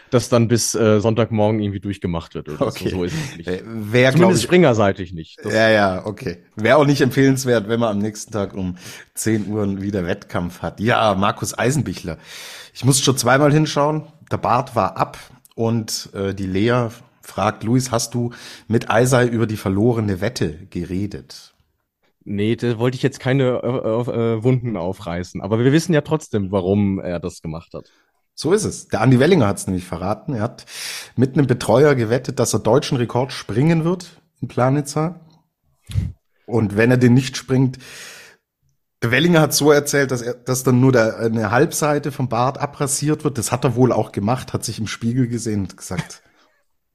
dass dann bis äh, Sonntagmorgen irgendwie durchgemacht wird oder Okay. so. So ist es nicht. Äh, glaub Zumindest ich, springerseitig nicht. Das, Ja, ja, okay. Wäre auch nicht empfehlenswert, wenn man am nächsten Tag um 10 Uhr wieder Wettkampf hat. Ja, Markus Eisenbichler. Ich musste schon zweimal hinschauen. Der Bart war ab und äh, die Lea fragt, Luis, hast du mit Eisei über die verlorene Wette geredet? Nee, da wollte ich jetzt keine äh, äh, Wunden aufreißen. Aber wir wissen ja trotzdem, warum er das gemacht hat. So ist es. Der Andi Wellinger hat es nämlich verraten. Er hat mit einem Betreuer gewettet, dass er deutschen Rekord springen wird in Planitzer. Und wenn er den nicht springt, der Wellinger hat so erzählt, dass er, dass dann nur der, eine Halbseite vom Bart abrasiert wird. Das hat er wohl auch gemacht, hat sich im Spiegel gesehen und gesagt,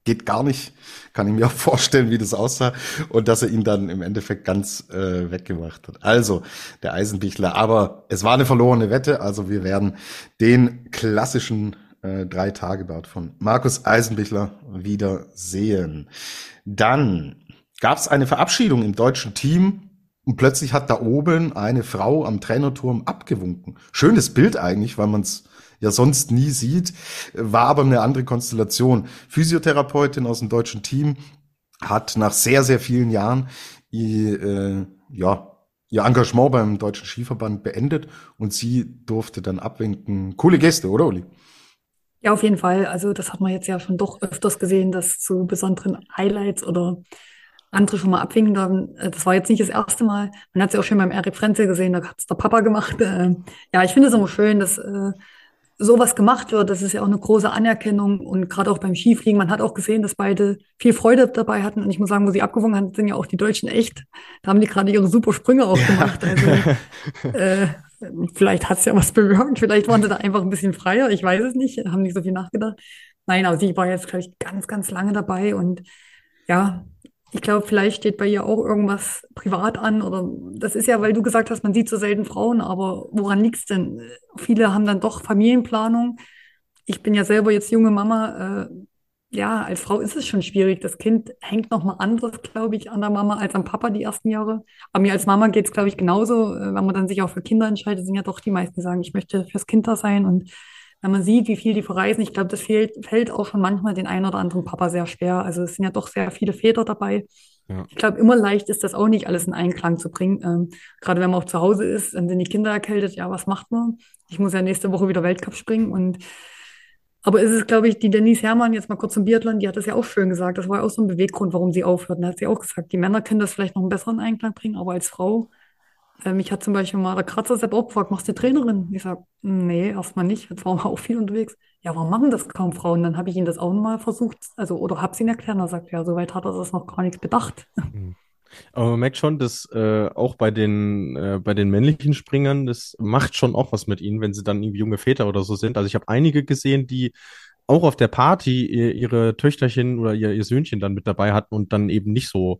geht gar nicht. Kann ich mir auch [laughs] vorstellen, wie das aussah. Und dass er ihn dann im Endeffekt ganz äh, weggemacht hat. Also, der Eisenbichler. Aber es war eine verlorene Wette. Also wir werden den klassischen äh, Drei-Tage-Bart von Markus Eisenbichler wieder sehen. Dann gab es eine Verabschiedung im deutschen Team. Und plötzlich hat da oben eine Frau am Trainerturm abgewunken. Schönes Bild eigentlich, weil man es ja sonst nie sieht, war aber eine andere Konstellation. Physiotherapeutin aus dem deutschen Team hat nach sehr, sehr vielen Jahren ihr, äh, ja, ihr Engagement beim Deutschen Skiverband beendet und sie durfte dann abwinken. Coole Geste, oder Uli? Ja, auf jeden Fall. Also das hat man jetzt ja schon doch öfters gesehen, dass zu besonderen Highlights oder andere schon mal abwinken. Dann, äh, das war jetzt nicht das erste Mal. Man hat es ja auch schon beim Erik Frenzel gesehen, da hat es der Papa gemacht. [laughs] Äh, ja, ich finde es immer schön, dass äh, sowas gemacht wird. Das ist ja auch eine große Anerkennung und gerade auch beim Skifliegen. Man hat auch gesehen, dass beide viel Freude dabei hatten. Und ich muss sagen, wo sie abgewogen haben, sind ja auch die Deutschen echt. Da haben die gerade ihre super Sprünge auch gemacht. Also [laughs] äh, vielleicht hat es ja was bewirkt. Vielleicht waren sie da einfach ein bisschen freier. Ich weiß es nicht. Haben nicht so viel nachgedacht. Nein, aber sie war jetzt, glaube ich, ganz, ganz lange dabei und ja, ich glaube, vielleicht steht bei ihr auch irgendwas privat an oder das ist ja, weil du gesagt hast, man sieht so selten Frauen, aber woran liegt's denn? Viele haben dann doch Familienplanung. Ich bin ja selber jetzt junge Mama. Äh, ja, als Frau ist es schon schwierig. Das Kind hängt noch mal anderes, glaube ich, an der Mama als am Papa die ersten Jahre. Aber mir als Mama geht's, glaube ich, genauso. Äh, Wenn man dann sich auch für Kinder entscheidet, sind ja doch die meisten, die sagen, ich möchte fürs Kind da sein und wenn man sieht, wie viel die verreisen, ich glaube, das fehlt, fällt auch schon manchmal den einen oder anderen Papa sehr schwer. Also es sind ja doch sehr viele Väter dabei. Ja. Ich glaube, immer leicht ist das auch nicht, alles in Einklang zu bringen. Ähm, gerade wenn man auch zu Hause ist, dann sind die Kinder erkältet. Ja, was macht man? Ich muss ja nächste Woche wieder Weltcup springen. Und aber ist es, glaube ich, die Denise Herrmann, jetzt mal kurz zum Biathlon, die hat das ja auch schön gesagt. Das war ja auch so ein Beweggrund, warum sie aufhört. Und da hat sie auch gesagt, die Männer können das vielleicht noch einen besseren Einklang bringen, aber als Frau mich hat zum Beispiel mal der Kratzer selbst auch gefragt, machst du Trainerin? Ich sag, nee, erstmal nicht. Jetzt waren wir auch viel unterwegs. Ja, warum machen das kaum Frauen? Dann habe ich ihn das auch mal versucht, also oder hab's ihn erklärt. Er sagt, ja, soweit hat er das noch gar nicht bedacht. [laughs] Aber man merkt schon, dass äh, auch bei den, äh, bei den männlichen Springern, das macht schon auch was mit ihnen, wenn sie dann irgendwie junge Väter oder so sind. Also ich habe einige gesehen, die auch auf der Party ihr, ihre Töchterchen oder ihr, ihr Söhnchen dann mit dabei hatten und dann eben nicht so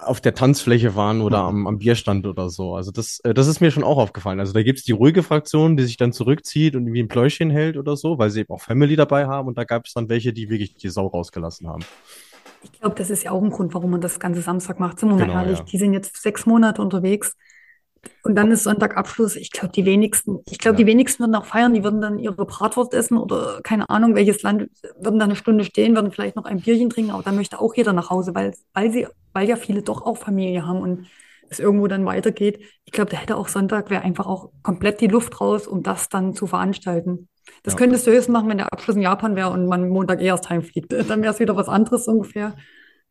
auf der Tanzfläche waren oder am, am Bierstand oder so. Also das, äh, das ist mir schon auch aufgefallen. Also da gibt's die ruhige Fraktion, die sich dann zurückzieht und irgendwie ein Pläuschen hält oder so, weil sie eben auch Family dabei haben. Und da gab es dann welche, die wirklich die Sau rausgelassen haben. Ich glaube, das ist ja auch ein Grund, warum man das ganze Samstag macht. Sind wir mal Genau, ehrlich, ja. die sind jetzt sechs Monate unterwegs. Und dann ist Sonntagabschluss. Ich glaube, die wenigsten, ich glaube, Ja. die wenigsten würden auch feiern, die würden dann ihre Bratwurst essen oder keine Ahnung, welches Land, würden dann eine Stunde stehen, würden vielleicht noch ein Bierchen trinken, aber dann möchte auch jeder nach Hause, weil, weil sie, weil ja viele doch auch Familie haben und es irgendwo dann weitergeht. Ich glaube, da hätte auch Sonntag wäre einfach auch komplett die Luft raus, um das dann zu veranstalten. Das Ja. könntest du höchstens machen, wenn der Abschluss in Japan wäre und man Montag eh erst heimfliegt. [laughs] Dann wäre es wieder was anderes ungefähr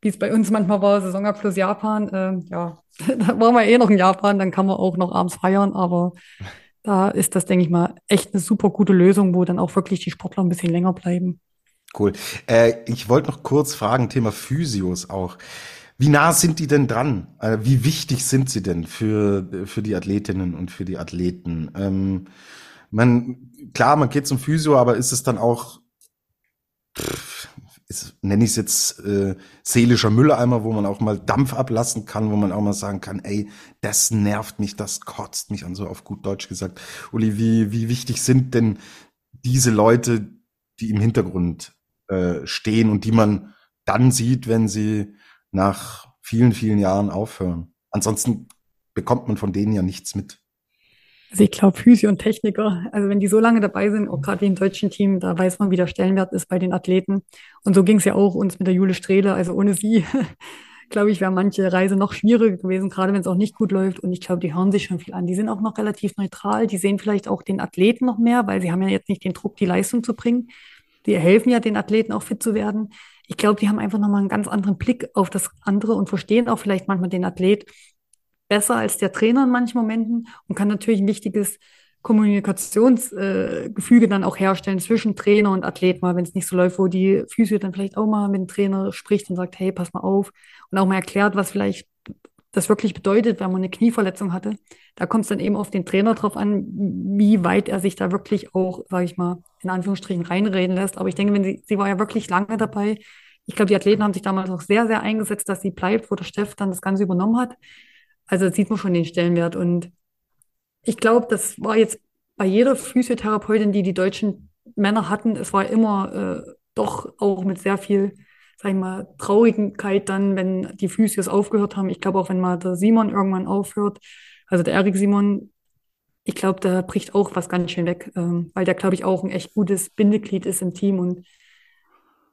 wie es bei uns manchmal war, Saisonabschluss Japan. Ähm, ja, [laughs] da waren wir eh noch in Japan, dann kann man auch noch abends feiern, aber [laughs] da ist das, denke ich mal, echt eine super gute Lösung, wo dann auch wirklich die Sportler ein bisschen länger bleiben. Cool. Äh, ich wollte noch kurz fragen, Thema Physios auch. Wie nah sind die denn dran? Äh, wie wichtig sind sie denn für, für die Athletinnen und für die Athleten? Ähm, man, klar, man geht zum Physio, aber ist es dann auch, pff, ist, nenne ich es jetzt äh, seelischer Mülleimer, wo man auch mal Dampf ablassen kann, wo man auch mal sagen kann, ey, das nervt mich, das kotzt mich an, so auf gut Deutsch gesagt. Uli, wie, wie wichtig sind denn diese Leute, die im Hintergrund äh, stehen und die man dann sieht, wenn sie nach vielen, vielen Jahren aufhören. Ansonsten bekommt man von denen ja nichts mit. Also ich glaube, Physio und Techniker, also wenn die so lange dabei sind, auch gerade im deutschen Team, da weiß man, wie der Stellenwert ist bei den Athleten. Und so ging es ja auch uns mit der Jule Strehle. Also ohne sie, [laughs] glaube ich, wäre manche Reise noch schwieriger gewesen, gerade wenn es auch nicht gut läuft. Und ich glaube, die hören sich schon viel an. Die sind auch noch relativ neutral. Die sehen vielleicht auch den Athleten noch mehr, weil sie haben ja jetzt nicht den Druck, die Leistung zu bringen. Die helfen ja den Athleten auch fit zu werden. Ich glaube, die haben einfach nochmal einen ganz anderen Blick auf das andere und verstehen auch vielleicht manchmal den Athlet besser als der Trainer in manchen Momenten und kann natürlich ein wichtiges Kommunikationsgefüge äh, dann auch herstellen zwischen Trainer und Athlet mal, wenn es nicht so läuft, wo die Physio dann vielleicht auch mal mit dem Trainer spricht und sagt, hey, pass mal auf und auch mal erklärt, was vielleicht das wirklich bedeutet, wenn man eine Knieverletzung hatte. Da kommt es dann eben auf den Trainer drauf an, wie weit er sich da wirklich auch, sage ich mal, in Anführungsstrichen reinreden lässt. Aber ich denke, wenn sie, sie war ja wirklich lange dabei. Ich glaube, die Athleten haben sich damals auch sehr, sehr eingesetzt, dass sie bleibt, wo der Steff dann das Ganze übernommen hat. Also sieht man schon den Stellenwert. Und ich glaube, das war jetzt bei jeder Physiotherapeutin, die die deutschen Männer hatten, es war immer äh, doch auch mit sehr viel, sag ich mal, Traurigkeit dann, wenn die Physios aufgehört haben. Ich glaube auch, wenn mal der Simon irgendwann aufhört, also der Erik Simon, ich glaube, da bricht auch was ganz schön weg, ähm, weil der, glaube ich, auch ein echt gutes Bindeglied ist im Team. Und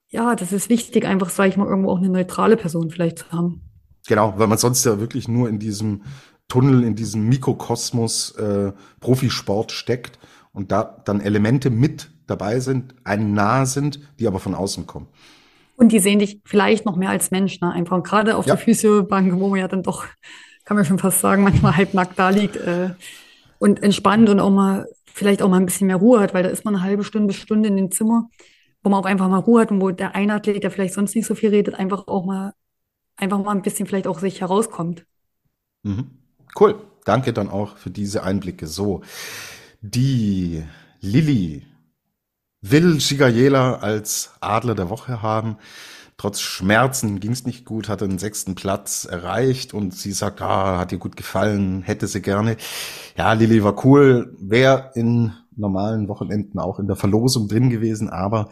ja, das ist wichtig, einfach, sage ich mal, irgendwo auch eine neutrale Person vielleicht zu haben. Genau, weil man sonst ja wirklich nur in diesem Tunnel, in diesem Mikrokosmos äh, Profisport steckt und da dann Elemente mit dabei sind, einem nahe sind, die aber von außen kommen. Und die sehen dich vielleicht noch mehr als Mensch, ne? Einfach gerade auf ja. der Physiobank, wo man ja dann doch, kann man schon fast sagen, manchmal halbnackt da liegt äh, und entspannt und auch mal, vielleicht auch mal ein bisschen mehr Ruhe hat, weil da ist man eine halbe Stunde bis Stunde in dem Zimmer, wo man auch einfach mal Ruhe hat und wo der eine Athlet, der vielleicht sonst nicht so viel redet, einfach auch mal einfach mal ein bisschen vielleicht auch sich herauskommt. Mhm. Cool. Danke dann auch für diese Einblicke. So, die Lilly will Shigayela als Adler der Woche haben. Trotz Schmerzen ging es nicht gut, hatte den sechsten Platz erreicht und sie sagt, ah, hat ihr gut gefallen, hätte sie gerne. Ja, Lilly war cool, wäre in normalen Wochenenden auch in der Verlosung drin gewesen, aber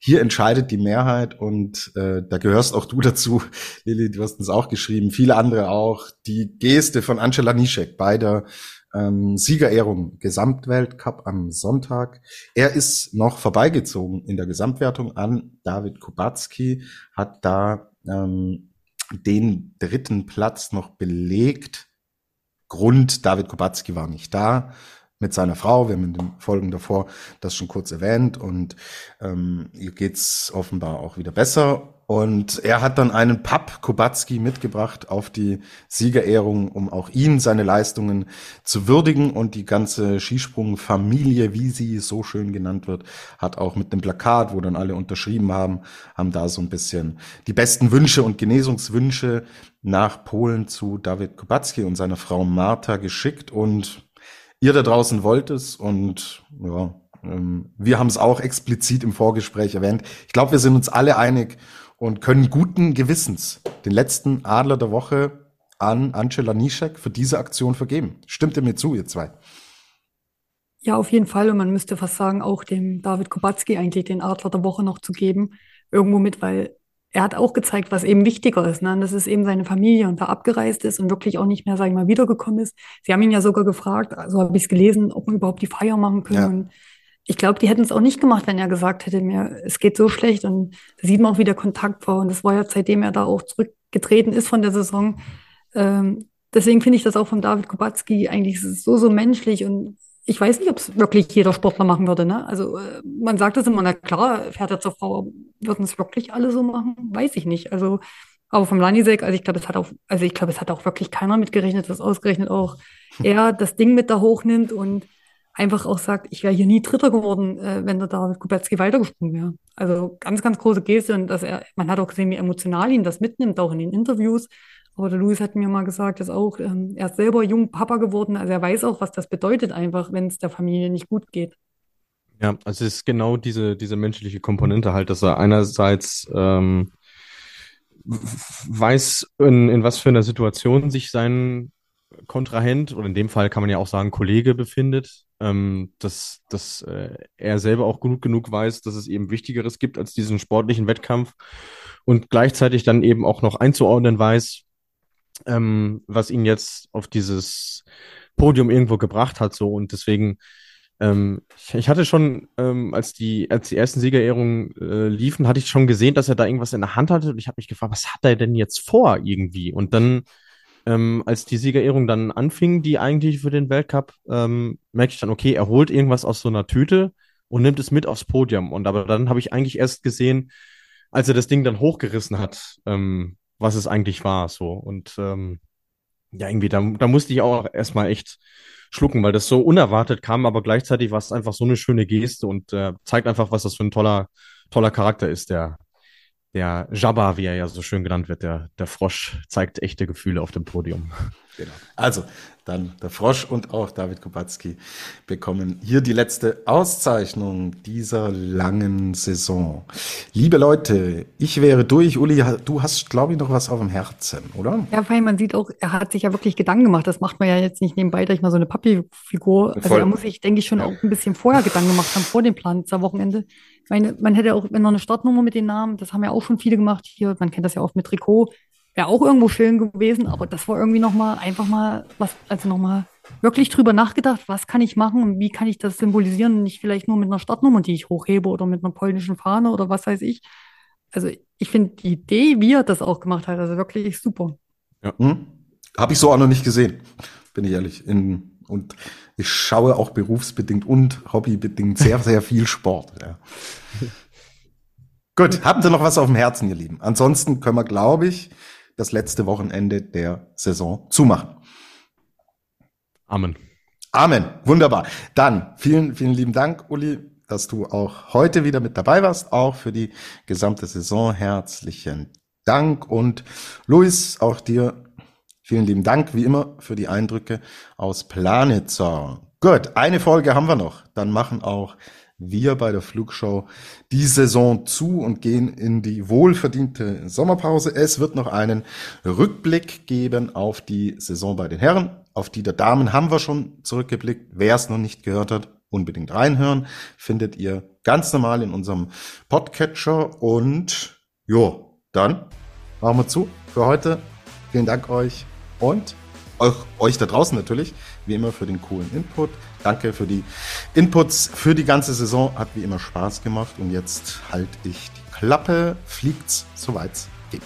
hier entscheidet die Mehrheit und äh, da gehörst auch du dazu, [laughs] Lilly, du hast uns auch geschrieben, viele andere auch, die Geste von Angela Nischek bei der ähm, Siegerehrung Gesamtweltcup am Sonntag. Er ist noch vorbeigezogen in der Gesamtwertung an David Kubacki, hat da ähm, den dritten Platz noch belegt. Grund, David Kubacki war nicht da mit seiner Frau. Wir haben in den Folgen davor das schon kurz erwähnt und ähm, ihr geht's offenbar auch wieder besser. Und er hat dann einen Papp Kubacki mitgebracht auf die Siegerehrung, um auch ihn seine Leistungen zu würdigen. Und die ganze Skisprungfamilie, wie sie so schön genannt wird, hat auch mit dem Plakat, wo dann alle unterschrieben haben, haben da so ein bisschen die besten Wünsche und Genesungswünsche nach Polen zu David Kubacki und seiner Frau Martha geschickt. Und ihr da draußen wollt es und ja, ähm, wir haben es auch explizit im Vorgespräch erwähnt. Ich glaube, wir sind uns alle einig und können guten Gewissens den letzten Adler der Woche an Angela Nischek für diese Aktion vergeben. Stimmt ihr mir zu, ihr zwei? Ja, auf jeden Fall. Und man müsste fast sagen, auch dem David Kubacki eigentlich den Adler der Woche noch zu geben. Irgendwo mit, weil er hat auch gezeigt, was eben wichtiger ist. Ne? Und das ist eben seine Familie und da abgereist ist und wirklich auch nicht mehr, sag ich mal, wiedergekommen ist. Sie haben ihn ja sogar gefragt, so habe ich es gelesen, ob man überhaupt die Feier machen können. Ja. Und ich glaube, die hätten es auch nicht gemacht, wenn er gesagt hätte, mir, es geht so schlecht. Und da sieht man auch, wie der Kontakt war. Und das war ja, seitdem er da auch zurückgetreten ist von der Saison. Ähm, deswegen finde ich das auch von David Kubacki eigentlich so, so menschlich und ich weiß nicht, ob es wirklich jeder Sportler machen würde. Ne? Also äh, man sagt es immer, na klar, fährt er zur Frau, würden es wirklich alle so machen? Weiß ich nicht. Also, aber vom Lanisek, also ich glaube, es hat auch, also ich glaube, es hat auch wirklich keiner mitgerechnet, dass ausgerechnet auch [laughs] er das Ding mit da hochnimmt und einfach auch sagt, ich wäre hier nie Dritter geworden, äh, wenn der David Kubecki weitergesprungen wäre. Also ganz, ganz große Geste und dass er, man hat auch gesehen, wie emotional ihn das mitnimmt, auch in den Interviews. Aber der Luis hat mir mal gesagt, dass auch, ähm, er ist selber jung Papa geworden, also er weiß auch, was das bedeutet einfach, wenn es der Familie nicht gut geht. Ja, also es ist genau diese, diese menschliche Komponente halt, dass er einerseits ähm, weiß, in, in was für einer Situation sich sein Kontrahent, oder in dem Fall kann man ja auch sagen, Kollege befindet, ähm, dass, dass äh, er selber auch gut genug weiß, dass es eben Wichtigeres gibt als diesen sportlichen Wettkampf und gleichzeitig dann eben auch noch einzuordnen weiß, ähm, was ihn jetzt auf dieses Podium irgendwo gebracht hat, so und deswegen ähm, ich, ich, hatte schon, ähm, als die, als die ersten Siegerehrungen äh, liefen, hatte ich schon gesehen, dass er da irgendwas in der Hand hatte und ich habe mich gefragt, was hat er denn jetzt vor irgendwie? Und dann, ähm, als die Siegerehrung dann anfing, die eigentlich für den Weltcup, ähm, merkte ich dann, okay, er holt irgendwas aus so einer Tüte und nimmt es mit aufs Podium. Und aber dann habe ich eigentlich erst gesehen, als er das Ding dann hochgerissen hat, ähm, was es eigentlich war, so. Und ähm, ja, irgendwie, da, da musste ich auch erstmal echt schlucken, weil das so unerwartet kam, aber gleichzeitig war es einfach so eine schöne Geste und äh, zeigt einfach, was das für ein toller, toller Charakter ist, der, der Jabba, wie er ja so schön genannt wird, der, der Frosch, zeigt echte Gefühle auf dem Podium. Genau. Also, dann der Frosch und auch David Kubacki bekommen hier die letzte Auszeichnung dieser langen Saison. Liebe Leute, ich wäre durch. Uli, du hast, glaube ich, noch was auf dem Herzen, oder? Ja, weil man sieht auch, er hat sich ja wirklich Gedanken gemacht. Das macht man ja jetzt nicht nebenbei, dass ich mal so eine Papi-Figur. Also da muss ich, denke ich, schon auch ein bisschen vorher Gedanken gemacht haben, vor dem Plan dieser Wochenende. Ich meine, man hätte auch noch eine Startnummer mit den Namen, das haben ja auch schon viele gemacht hier. Man kennt das ja auch mit Trikot Wäre auch irgendwo schön gewesen, aber das war irgendwie nochmal, einfach mal was, also nochmal wirklich drüber nachgedacht, was kann ich machen und wie kann ich das symbolisieren, nicht vielleicht nur mit einer Startnummer, die ich hochhebe oder mit einer polnischen Fahne oder was weiß ich. Also ich finde die Idee, wie er das auch gemacht hat, also wirklich super. Ja. Hm. Habe ich so auch noch nicht gesehen, bin ich ehrlich. In, und ich schaue auch berufsbedingt und hobbybedingt sehr, [laughs] sehr viel Sport. Ja. Gut, habt ihr noch was auf dem Herzen, ihr Lieben? Ansonsten können wir, glaube ich, das letzte Wochenende der Saison zumachen. Amen. Amen. Wunderbar. Dann vielen, vielen lieben Dank, Uli, dass du auch heute wieder mit dabei warst, auch für die gesamte Saison. Herzlichen Dank. Und Luis, auch dir vielen lieben Dank, wie immer, für die Eindrücke aus Planitzer. Gut, eine Folge haben wir noch. Dann machen auch wir bei der Flugshow die Saison zu und gehen in die wohlverdiente Sommerpause. Es wird noch einen Rückblick geben auf die Saison bei den Herren. Auf die der Damen haben wir schon zurückgeblickt. Wer es noch nicht gehört hat, unbedingt reinhören. Findet ihr ganz normal in unserem Podcatcher. Und jo, dann machen wir zu für heute. Vielen Dank euch und euch, euch da draußen natürlich, wie immer für den coolen Input. Danke für die Inputs für die ganze Saison. Hat wie immer Spaß gemacht. Und jetzt halte ich die Klappe, fliegt's, soweit's geht.